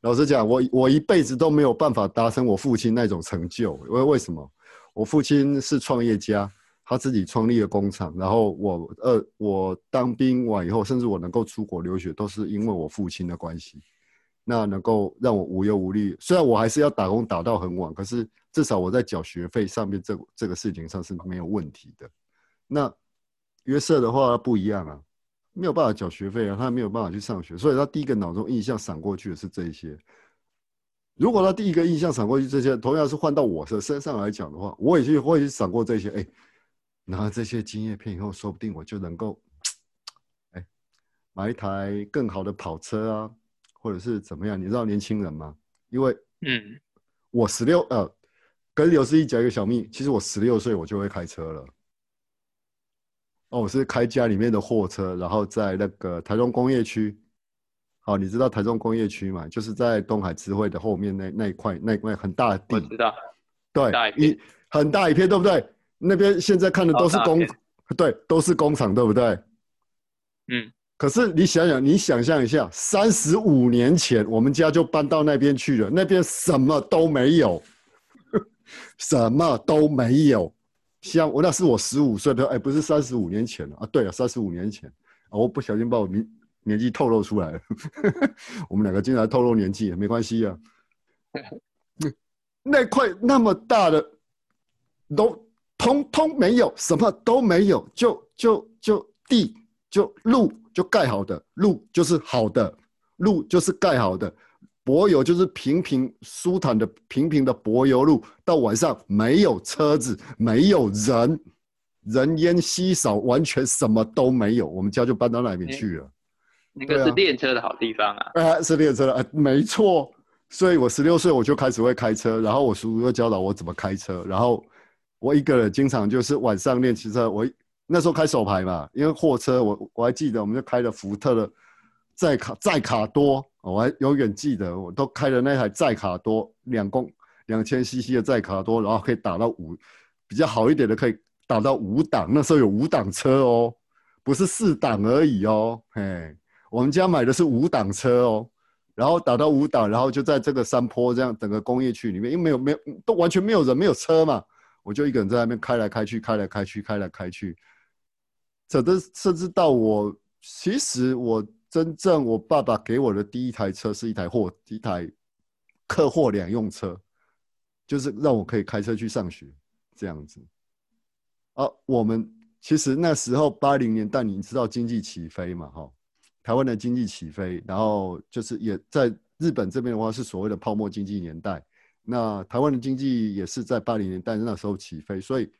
老实讲，我我一辈子都没有办法达成我父亲那种成就。为为什么？我父亲是创业家，他自己创立了工厂，然后我呃我当兵完以后，甚至我能够出国留学，都是因为我父亲的关系。那能够让我无忧无虑，虽然我还是要打工打到很晚，可是至少我在缴学费上面这这个事情上是没有问题的。那约瑟的话不一样啊。没有办法缴学费啊，他没有办法去上学，所以他第一个脑中印象闪过去的是这些。如果他第一个印象闪过去这些，同样是换到我的身上来讲的话，我也去会闪过这些。哎，拿这些经验片以后，说不定我就能够，哎，买一台更好的跑车啊，或者是怎么样？你知道年轻人吗？因为，嗯，我十六呃，跟刘思义讲一个小秘，其实我十六岁我就会开车了。哦，我是开家里面的货车，然后在那个台中工业区。好，你知道台中工业区嘛？就是在东海智慧的后面那那一块那块很大的地。我知道。对，一很大一片，对不对？那边现在看的都是工，对，都是工厂，对不对？嗯。可是你想想，你想象一下，三十五年前我们家就搬到那边去了，那边什么都没有，[LAUGHS] 什么都没有。像我那是我十五岁的，哎，不是三十五年前了啊！对啊，三十五年前啊，我不小心把我名年纪透露出来了。[LAUGHS] 我们两个经常透露年纪，没关系啊。那块那么大的都通通没有，什么都没有，就就就地就路就盖好的，路就是好的，路就是盖好的，柏油就是平平舒坦的平平的柏油路。到晚上没有车子，没有人，人烟稀少，完全什么都没有。我们家就搬到那边去了。那个是练车的好地方啊！啊，是练车的，啊，没错。所以我十六岁我就开始会开车，然后我叔叔又教导我怎么开车，然后我一个人经常就是晚上练骑车。我那时候开手牌嘛，因为货车我我还记得，我们就开了福特的载卡载卡多，我还永远记得，我都开了那台载卡多两公两千 CC 的载卡多，然后可以打到五，比较好一点的可以打到五档。那时候有五档车哦，不是四档而已哦，嘿，我们家买的是五档车哦。然后打到五档，然后就在这个山坡这样整个工业区里面，因为没有没有都完全没有人没有车嘛，我就一个人在那边开来开去，开来开去，开来开去。这的甚至到我，其实我真正我爸爸给我的第一台车是一台货一台客货两用车，就是让我可以开车去上学这样子。啊，我们其实那时候八零年代，你知道经济起飞嘛，哈。台湾的经济起飞，然后就是也在日本这边的话是所谓的泡沫经济年代。那台湾的经济也是在八零年代那时候起飞，所以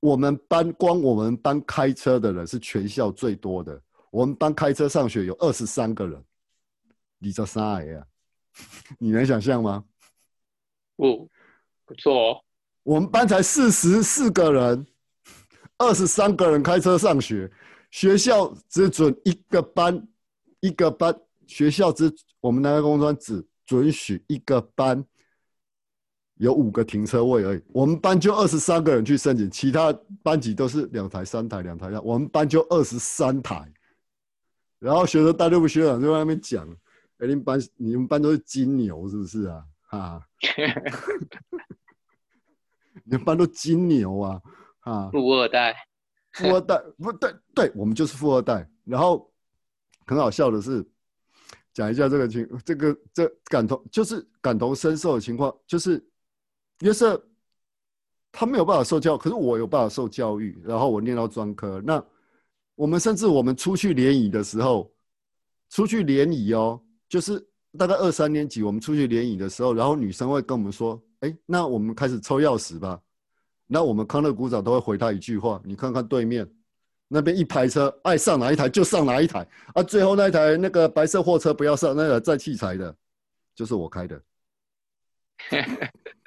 我们班光我们班开车的人是全校最多的。我们班开车上学有二十三个人，你这啥哎呀？[LAUGHS] 你能想象吗？不，不错哦。我们班才四十四个人，二十三个人开车上学。学校只准一个班，一个班。学校只我们南开工专只准许一个班有五个停车位而已。我们班就二十三个人去申请，其他班级都是两台、三台、两台的。我们班就二十三台。然后学生大队部学长就在那边讲：“哎，你们班你们班都是金牛是不是啊？哈，[LAUGHS] 你们班都金牛啊？啊，富二代。”富二代不对，对我们就是富二代。然后很好笑的是，讲一下这个情，这个这感同就是感同身受的情况，就是约瑟他没有办法受教，可是我有办法受教育。然后我念到专科，那我们甚至我们出去联谊的时候，出去联谊哦，就是大概二三年级，我们出去联谊的时候，然后女生会跟我们说：“哎，那我们开始抽钥匙吧。”那我们康乐鼓掌都会回他一句话：你看看对面那边一排车，爱上哪一台就上哪一台啊！最后那一台那个白色货车不要上，那个载器材的，就是我开的。[LAUGHS]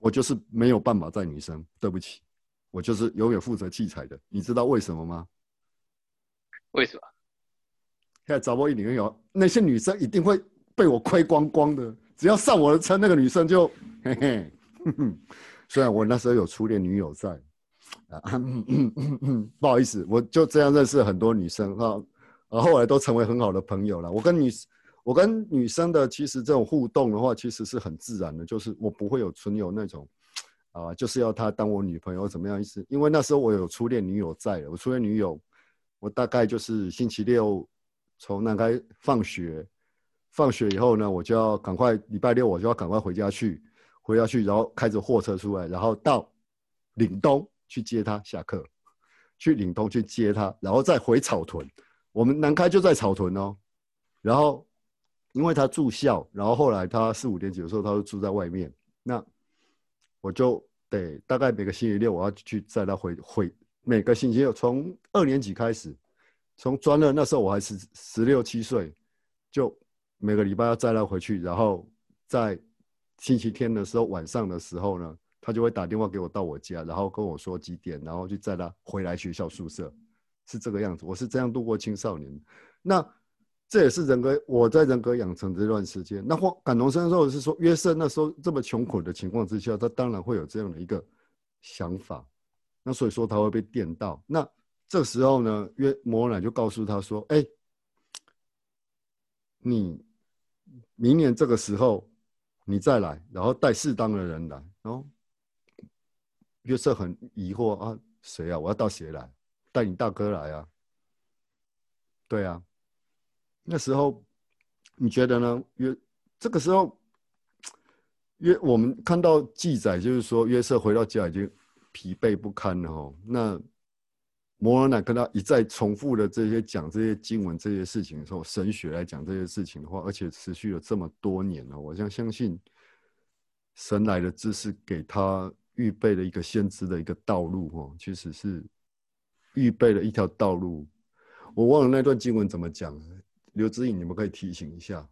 我就是没有办法载女生，对不起，我就是永远负责器材的。你知道为什么吗？为什么？现在找我一定有那些女生一定会被我亏光光的，只要上我的车，那个女生就嘿嘿。虽然我那时候有初恋女友在，啊，不好意思，我就这样认识很多女生哈，啊，后来都成为很好的朋友了。我跟女，我跟女生的其实这种互动的话，其实是很自然的，就是我不会有存有那种，啊，就是要她当我女朋友怎么样意思？因为那时候我有初恋女友在，我初恋女友，我大概就是星期六从南开放学，放学以后呢，我就要赶快礼拜六我就要赶快回家去。回家去，然后开着货车出来，然后到岭东去接她下课，去岭东去接她，然后再回草屯。我们南开就在草屯哦。然后因为他住校，然后后来他四五年级的时候，他就住在外面。那我就得大概每个星期六我要去载他回回。每个星期六从二年级开始，从专二那时候我还是十六七岁，就每个礼拜要载他回去，然后在。星期天的时候，晚上的时候呢，他就会打电话给我到我家，然后跟我说几点，然后就载他回来学校宿舍，是这个样子。我是这样度过青少年。那这也是人格，我在人格养成这段时间。那或感同身受的是说，约瑟那时候这么穷苦的情况之下，他当然会有这样的一个想法。那所以说他会被电到。那这时候呢，约摩乃就告诉他说：“哎，你明年这个时候。”你再来，然后带适当的人来。然后约瑟很疑惑啊，谁啊？我要到谁来？带你大哥来啊？对啊，那时候你觉得呢？约这个时候约我们看到记载，就是说约瑟回到家已经疲惫不堪了哦。那摩尔乃跟他一再重复的这些讲这些经文这些事情的时候，神学来讲这些事情的话，而且持续了这么多年了，我相相信神来的知识给他预备了一个先知的一个道路哦，其实是预备了一条道路。我忘了那段经文怎么讲，刘志颖，你们可以提醒一下。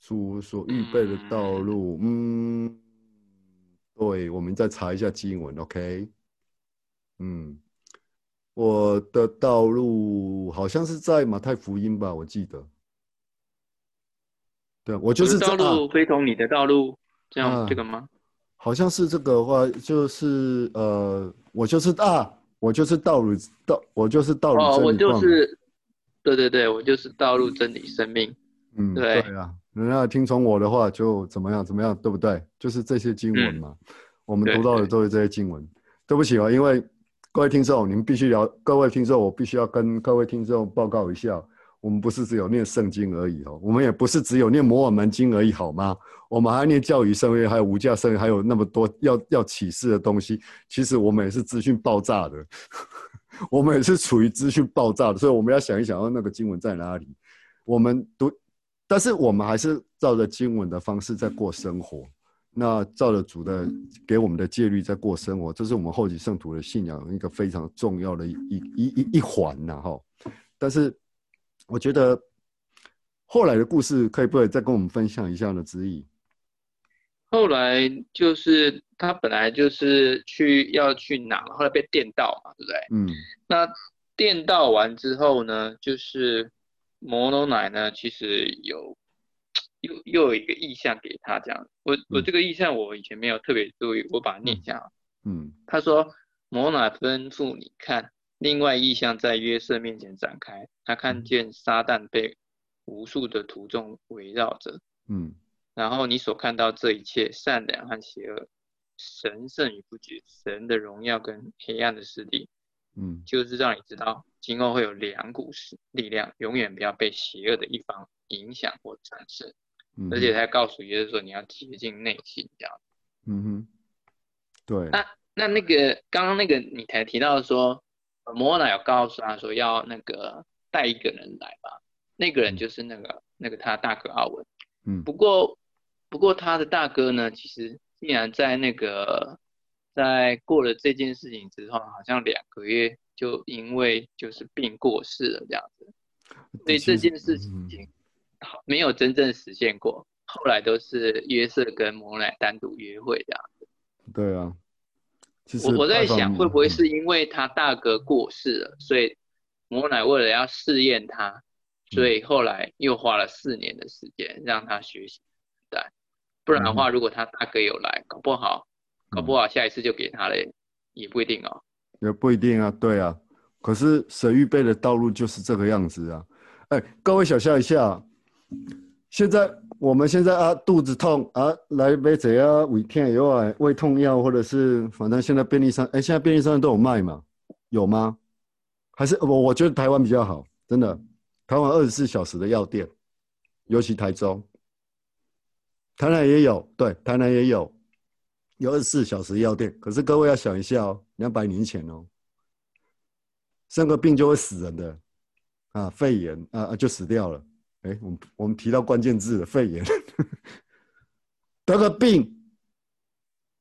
主所预备的道路，嗯，对，我们再查一下经文，OK。嗯，我的道路好像是在马太福音吧，我记得。对，我就是道路非同你的道路，这样这个吗？好像是这个话，就是呃，我就是啊。我就是道路道，我就是道路。哦，我就是，对对对，我就是道路真理生命。嗯，对啊，人家听从我的话就怎么样怎么样，对不对？就是这些经文嘛，我们读到的都是这些经文。对不起啊，因为各位听众，你们必须聊。各位听众，我必须要跟各位听众报告一下。我们不是只有念圣经而已哦，我们也不是只有念摩尔门经而已，好吗？我们还念教育圣约，还有无价圣约，还有那么多要要启示的东西。其实我们也是资讯爆炸的，[LAUGHS] 我们也是处于资讯爆炸的，所以我们要想一想，哦，那个经文在哪里？我们读，但是我们还是照着经文的方式在过生活。那照着主的给我们的戒律在过生活，这是我们后期圣徒的信仰一个非常重要的一一一一环呐，哈。但是。我觉得后来的故事可以不可以再跟我们分享一下呢？子怡，后来就是他本来就是去要去哪，后来被电到嘛，对不对？嗯。那电到完之后呢，就是摩罗奶呢，其实有又又有一个意向给他这样。我我这个意向我以前没有特别注意，我把它念一下。嗯。他说：“摩奶吩咐你看。”另外意向在约瑟面前展开，他看见撒旦被无数的徒众围绕着，嗯，然后你所看到这一切善良和邪恶，神圣与不绝，神的荣耀跟黑暗的势力，嗯，就是让你知道今后会有两股势力量，永远不要被邪恶的一方影响或战胜，而且他告诉耶稣说你要洁净内心，这样，嗯哼，对，那那那个刚刚那个你才提到说。摩纳有告诉他说要那个带一个人来吧，那个人就是那个那个他大哥阿文。嗯，不过不过他的大哥呢，其实竟然在那个在过了这件事情之后，好像两个月就因为就是病过世了这样子，所以这件事情没有真正实现过。后来都是约瑟跟摩乃单独约会这样子。对啊。我我在想，会不会是因为他大哥过世了，所以摩乃为了要试验他，所以后来又花了四年的时间让他学习对，不然的话，如果他大哥有来，搞不好，搞不好下一次就给他了，也不一定哦。也不一定啊，对啊。可是神预备的道路就是这个样子啊。哎，各位想象一下，现在。我们现在啊，肚子痛啊，来杯这啊胃片药啊，胃痛药，或者是反正现在便利商，哎，现在便利商都有卖嘛，有吗？还是我我觉得台湾比较好，真的，台湾二十四小时的药店，尤其台中，台南也有，对，台南也有，有二十四小时药店。可是各位要想一下哦，两百年前哦，生个病就会死人的，啊，肺炎啊就死掉了。哎，我们我们提到关键字了，肺炎，[LAUGHS] 得个病，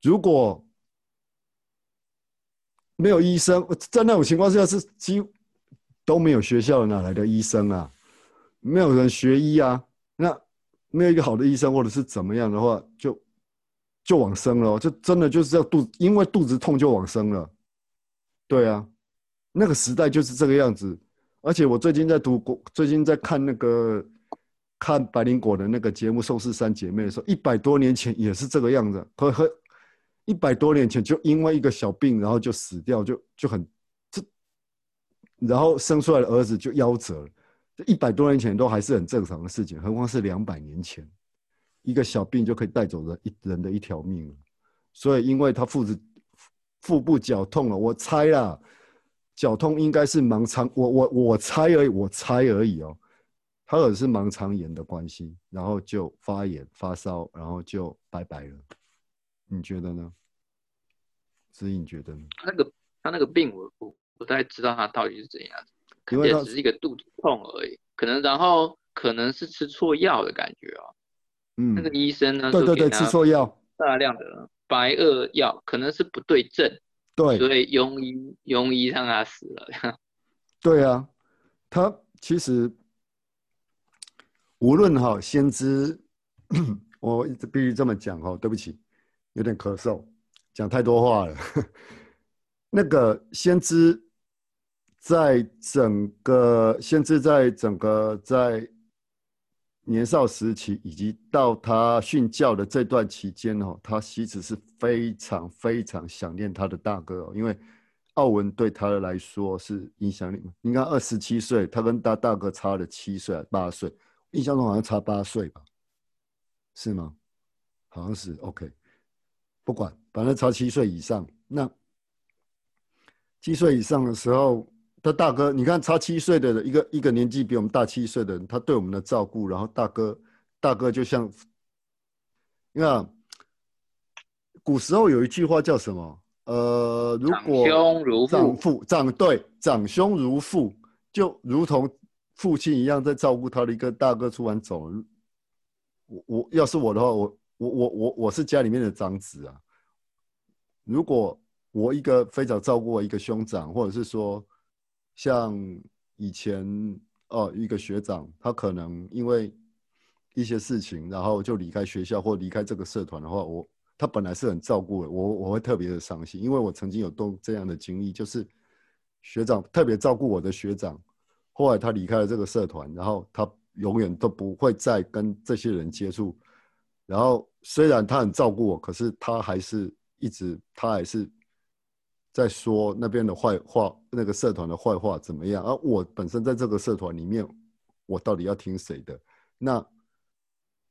如果没有医生，在那种情况下是几乎都没有学校哪来的医生啊？没有人学医啊？那没有一个好的医生，或者是怎么样的话，就就往生了，就真的就是要肚子，因为肚子痛就往生了。对啊，那个时代就是这个样子。而且我最近在读国，最近在看那个看百灵果的那个节目《宋氏三姐妹》的时候，一百多年前也是这个样子，和和一百多年前就因为一个小病，然后就死掉，就就很这，然后生出来的儿子就夭折了。一百多年前都还是很正常的事情，何况是两百年前，一个小病就可以带走人一人的一条命。所以因为他父子腹部绞痛了，我猜啦。绞痛应该是盲肠，我我我猜而已，我猜而已哦。他可能是盲肠炎的关系，然后就发炎发烧，然后就拜拜了。你觉得呢？子颖觉得呢？他那个他那个病，我我不太知道他到底是怎样，也只是一个肚子痛而已，可能然后可能是吃错药的感觉哦。嗯，那个医生呢，对对对，吃错药，大量的白垩药，可能是不对症，对所以庸医庸医让他死了。[LAUGHS] 对啊，他其实无论哈先知，我一直必须这么讲哦，对不起，有点咳嗽，讲太多话了。[LAUGHS] 那个先知在整个先知在整个在年少时期，以及到他训教的这段期间哦，他其实是非常非常想念他的大哥哦，因为奥文对他来说是影响力。你看，二十七岁，他跟大大哥差了七岁还八岁，印象中好像差八岁吧？是吗？好像是。OK，不管，反正差七岁以上。那七岁以上的时候，他大哥，你看差七岁的人，一个一个年纪比我们大七岁的人，他对我们的照顾，然后大哥大哥就像，你看，古时候有一句话叫什么？呃，如果长果兄如长父，父长对长兄如父，就如同父亲一样在照顾他的一个大哥突然走了。我我要是我的话，我我我我我是家里面的长子啊。如果我一个非常照顾我一个兄长，或者是说像以前哦一个学长，他可能因为一些事情，然后就离开学校或离开这个社团的话，我他本来是很照顾我，我我会特别的伤心，因为我曾经有都这样的经历，就是学长特别照顾我的学长，后来他离开了这个社团，然后他永远都不会再跟这些人接触，然后虽然他很照顾我，可是他还是一直他还是在说那边的坏话，那个社团的坏话怎么样？而我本身在这个社团里面，我到底要听谁的？那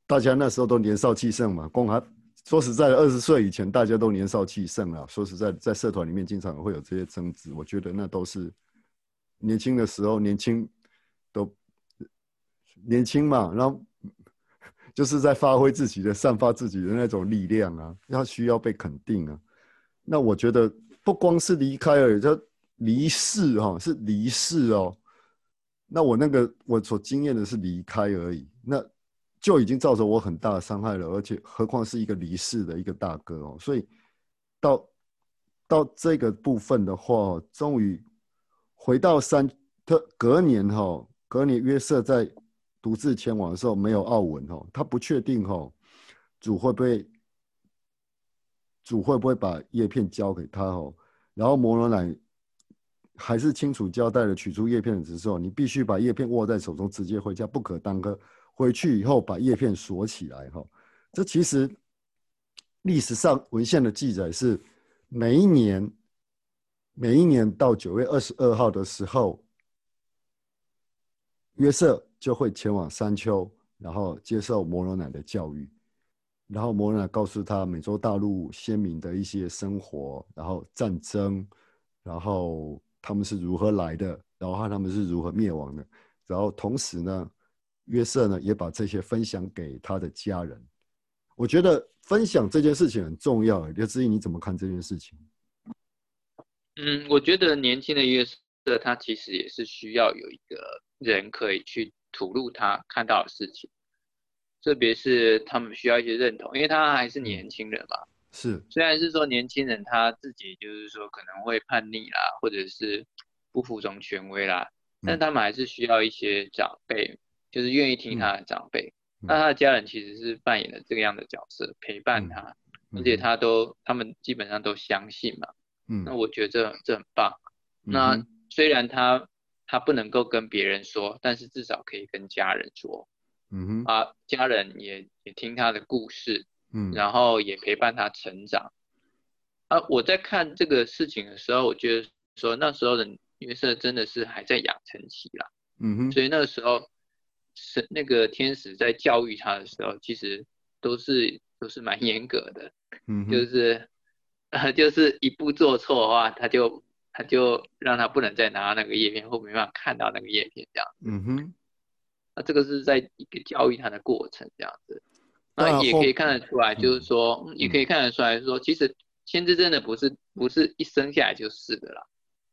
大家那时候都年少气盛嘛，光还说实在的，二十岁以前大家都年少气盛啊。说实在，在社团里面经常会有这些争执，我觉得那都是年轻的时候，年轻都年轻嘛，然后 [LAUGHS] 就是在发挥自己的、散发自己的那种力量啊，要需要被肯定啊。那我觉得不光是离开而已，就离世哈、是离世哦。那我那个我所经验的是离开而已，那就已经造成我很大的伤害了，而且何况是一个离世的一个大哥哦。所以到到这个部分的话，终于回到三特隔年哈、隔年约瑟在独自前往的时候没有奥文哦，他不确定哦，主会不会主会不会把叶片交给他哦，然后摩罗乃还是清楚交代了取出叶片的时候，你必须把叶片握在手中，直接回家，不可耽搁。回去以后把叶片锁起来哈。这其实历史上文献的记载是每一年每一年到九月二十二号的时候，约瑟就会前往山丘，然后接受摩罗乃的教育。然后摩罗乃告诉他美洲大陆先民的一些生活，然后战争，然后他们是如何来的，然后他们是如何灭亡的。然后同时呢，约瑟呢也把这些分享给他的家人。我觉得分享这件事情很重要。刘志毅，你怎么看这件事情？嗯，我觉得年轻的约瑟他其实也是需要有一个人可以去吐露他看到的事情，特别是他们需要一些认同，因为他还是年轻人嘛。是虽然是说年轻人他自己就是说可能会叛逆啦，或者是不服从权威啦，但他们还是需要一些长辈，就是愿意听他的长辈。那他的家人其实是扮演了这个样的角色，陪伴他，而且他都他们基本上都相信嘛。嗯那我觉得这这很棒。嗯那哼虽然他他不能够跟别人说，但是至少可以跟家人说嗯哼啊，家人也也听他的故事，嗯然后也陪伴他成长。啊，我在看这个事情的时候，我觉得说那时候的约瑟真的是还在养成期啦，嗯哼所以那个时候是那个天使在教育他的时候，其实都是都是蛮严格的，嗯就是呃就是一步做错的话，他就他他就让他不能再拿到那个叶片，或没办法看到那个叶片这样。嗯哼，那这个是在一个教育他的过程这样子。那也可以看得出来，就是说，嗯也可以看得出来说，其实先知真的不是不是一生下来就是的啦，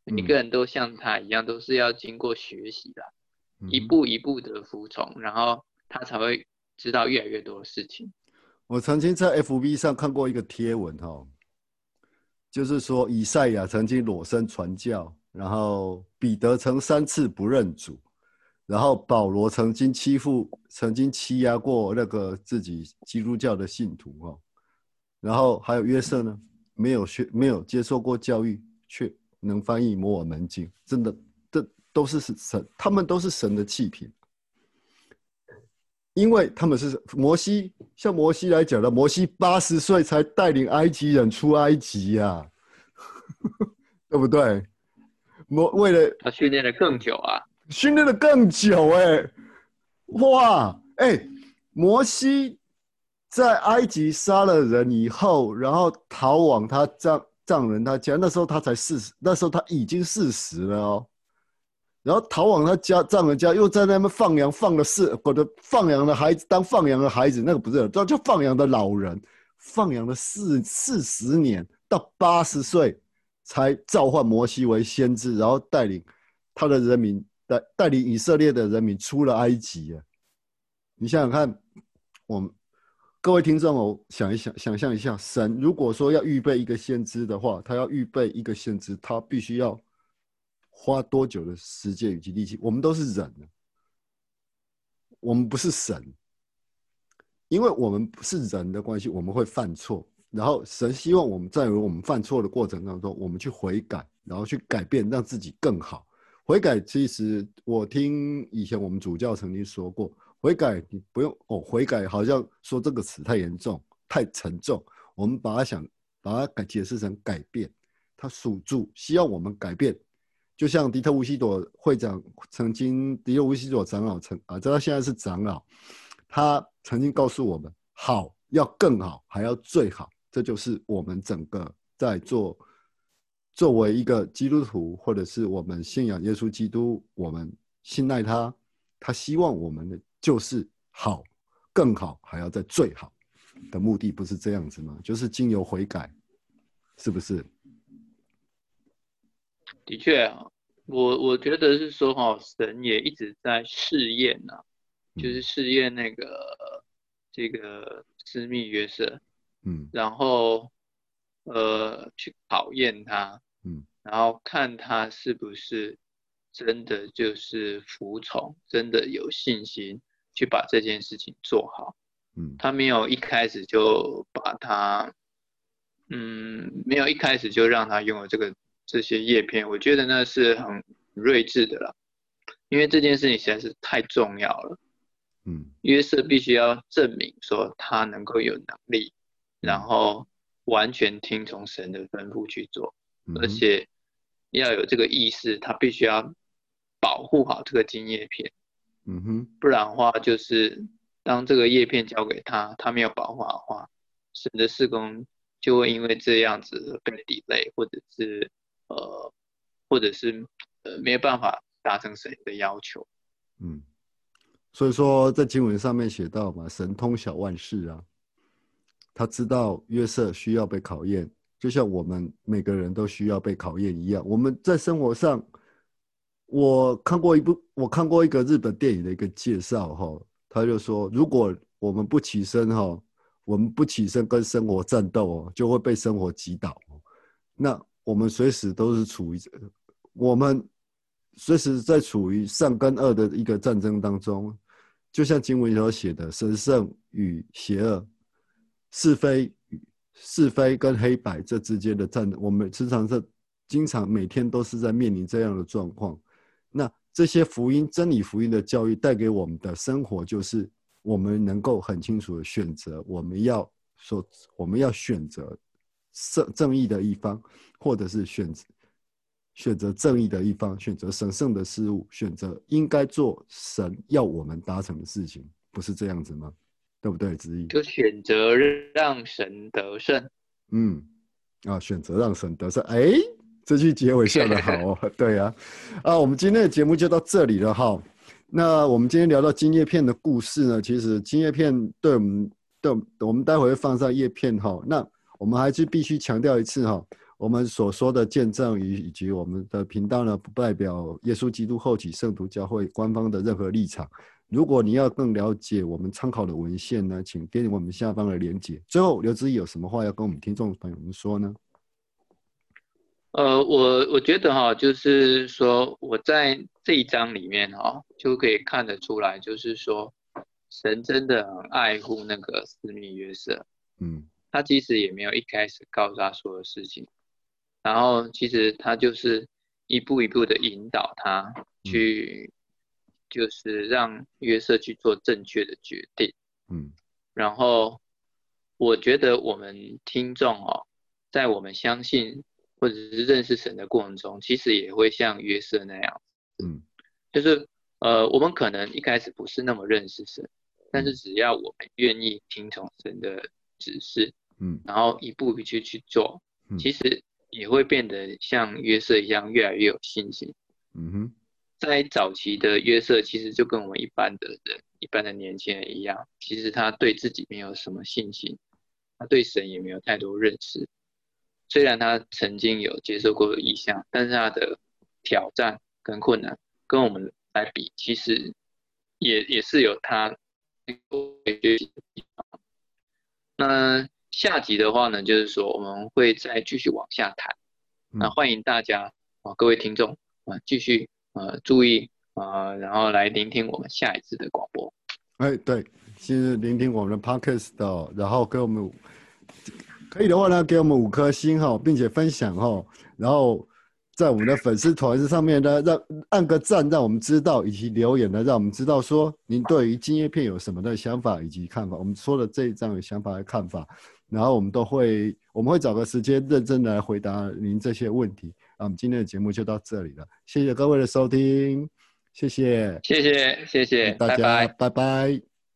每嗯个人都像他一样，都是要经过学习的，一步一步的服从，然后他才会知道越来越多的事情。我曾经在 FB 上看过一个贴文哈、就是说以赛亚曾经裸身传教，然后彼得曾三次不认主，然后保罗曾经欺负、曾经欺压过那个自己基督教的信徒哦，然后还有约瑟呢，没有学、没有接受过教育，却能翻译摩尔门经，真的，这都是神，他们都是神的器皿。因为他们是摩西，像摩西来讲的，摩西八十岁才带领埃及人出埃及呀、[LAUGHS] 对不对？摩为了他训练的更久啊，训练的更久、哎，哇，哎、摩西在埃及杀了人以后，然后逃往他丈丈人他家，那时候他才四十，那时候他已经四十了哦。然后逃往他家丈人家，又在那边放羊，放了四，我的放羊的孩子当放羊的孩子，那个不是，这叫放羊的老人，放羊了四四十年，到八十岁才召唤摩西为先知，然后带领他的人民带带领以色列的人民出了埃及啊！你想想看，我们各位听众哦，想一想，想象一下，神如果说要预备一个先知的话，他要预备一个先知，他必须要花多久的时间以及力气？我们都是人，我们不是神，因为我们不是人的关系，我们会犯错。然后神希望我们在我们犯错的过程当中，我们去悔改，然后去改变，让自己更好。悔改其实我听以前我们主教曾经说过，悔改你不用哦，悔改好像说这个词太严重、太沉重，我们把它想把它改解释成改变，它属住，希望我们改变。就像迪特乌西朵会长曾经，迪特乌西朵长老曾啊，这他现在是长老，他曾经告诉我们，好要更好，还要最好，这就是我们整个在做，作为一个基督徒，或者是我们信仰耶稣基督，我们信赖他，他希望我们的就是好，更好，还要在最好的目的，不是这样子吗？就是经由悔改，是不是？的确啊，我我觉得是说哈，神也一直在试验呐、就是试验那个这个私密约瑟，嗯然后呃去考验他，嗯，然后看他是不是真的就是服从，真的有信心去把这件事情做好。嗯。他没有一开始就把他，嗯，没有一开始就让他拥有这个这些叶片，我觉得那是很睿智的了，因为这件事情实在是太重要了。嗯。约瑟必须要证明说他能够有能力，然后完全听从神的吩咐去做，而且要有这个意识，他必须要保护好这个金叶片，嗯哼，不然的话就是当这个叶片交给他，他没有保护好的话，神的施工就会因为这样子被 delay，或者是呃，或者是呃没有办法达成神的要求。嗯，所以说在经文上面写到嘛，神通晓万事啊，他知道约瑟需要被考验，就像我们每个人都需要被考验一样。我们在生活上，我看过一部，我看过一个日本电影的一个介绍哈，他就说，如果我们不起身哈，我们不起身跟生活战斗哦，就会被生活击倒。那我们随时都是处于我们随时在处于善跟恶的一个战争当中，就像经文所写的，神圣与邪恶，是非是非跟黑白这之间的战，我们时常是经常每天都是在面临这样的状况。那这些福音真理福音的教育带给我们的生活，就是我们能够很清楚的选择，我们要说我们要选择正正义的一方，或者是选择选择正义的一方，选择神圣的事物，选择应该做神要我们达成的事情，不是这样子吗？对不对？子怡，就选择让神得胜。嗯，啊，选择让神得胜。哎，这句结尾笑得好哦。[LAUGHS] 对啊，啊，我们今天的节目就到这里了哈。那我们今天聊到金叶片的故事呢，其实金叶片对我们，对，我们待会会放上叶片哈。那我们还是必须强调一次哈，我们所说的见证与以及我们的频道呢，不代表耶稣基督后期圣徒教会官方的任何立场。如果你要更了解我们参考的文献呢，请点我们下方的连接。最后，刘志毅有什么话要跟我们听众朋友们说呢？呃，我我觉得哈，就是说我在这一章里面哈，就可以看得出来，就是说神真的很爱护那个私密约瑟，嗯，他其实也没有一开始告诉他所有事情，然后其实他就是一步一步的引导他去。就是让约瑟去做正确的决定，嗯，然后我觉得我们听众哦，在我们相信或者是认识神的过程中，其实也会像约瑟那样，嗯，就是呃，我们可能一开始不是那么认识神，但是只要我们愿意听从神的指示，嗯，然后一步一步去去做，其实也会变得像约瑟一样，越来越有信心，嗯哼。在早期的约瑟，其实就跟我们一般的人、一般的年轻人一样，其实他对自己没有什么信心，他对神也没有太多认识。虽然他曾经有接受过意象，但是他的挑战跟困难跟我们来比，其实也也是有他学习的地方。那下集的话呢，就是说我们会再继续往下谈。那欢迎大家啊，各位听众啊，继续。呃，注意啊，然后来聆听我们下一次的广播。哎，对，现在聆听我们的 podcast 的，然后给我们可以的话呢，给我们五颗星哈，并且分享哈，然后在我们的粉丝团子上面呢，让按个赞，让我们知道，以及留言呢，让我们知道说您对于金叶片有什么的想法以及看法。我们说的这一章有想法和看法，然后我们都会，我们会找个时间认真来回答您这些问题。那我们今天的节目就到这里了，谢谢各位的收听，谢谢，谢谢，谢谢大家，拜拜。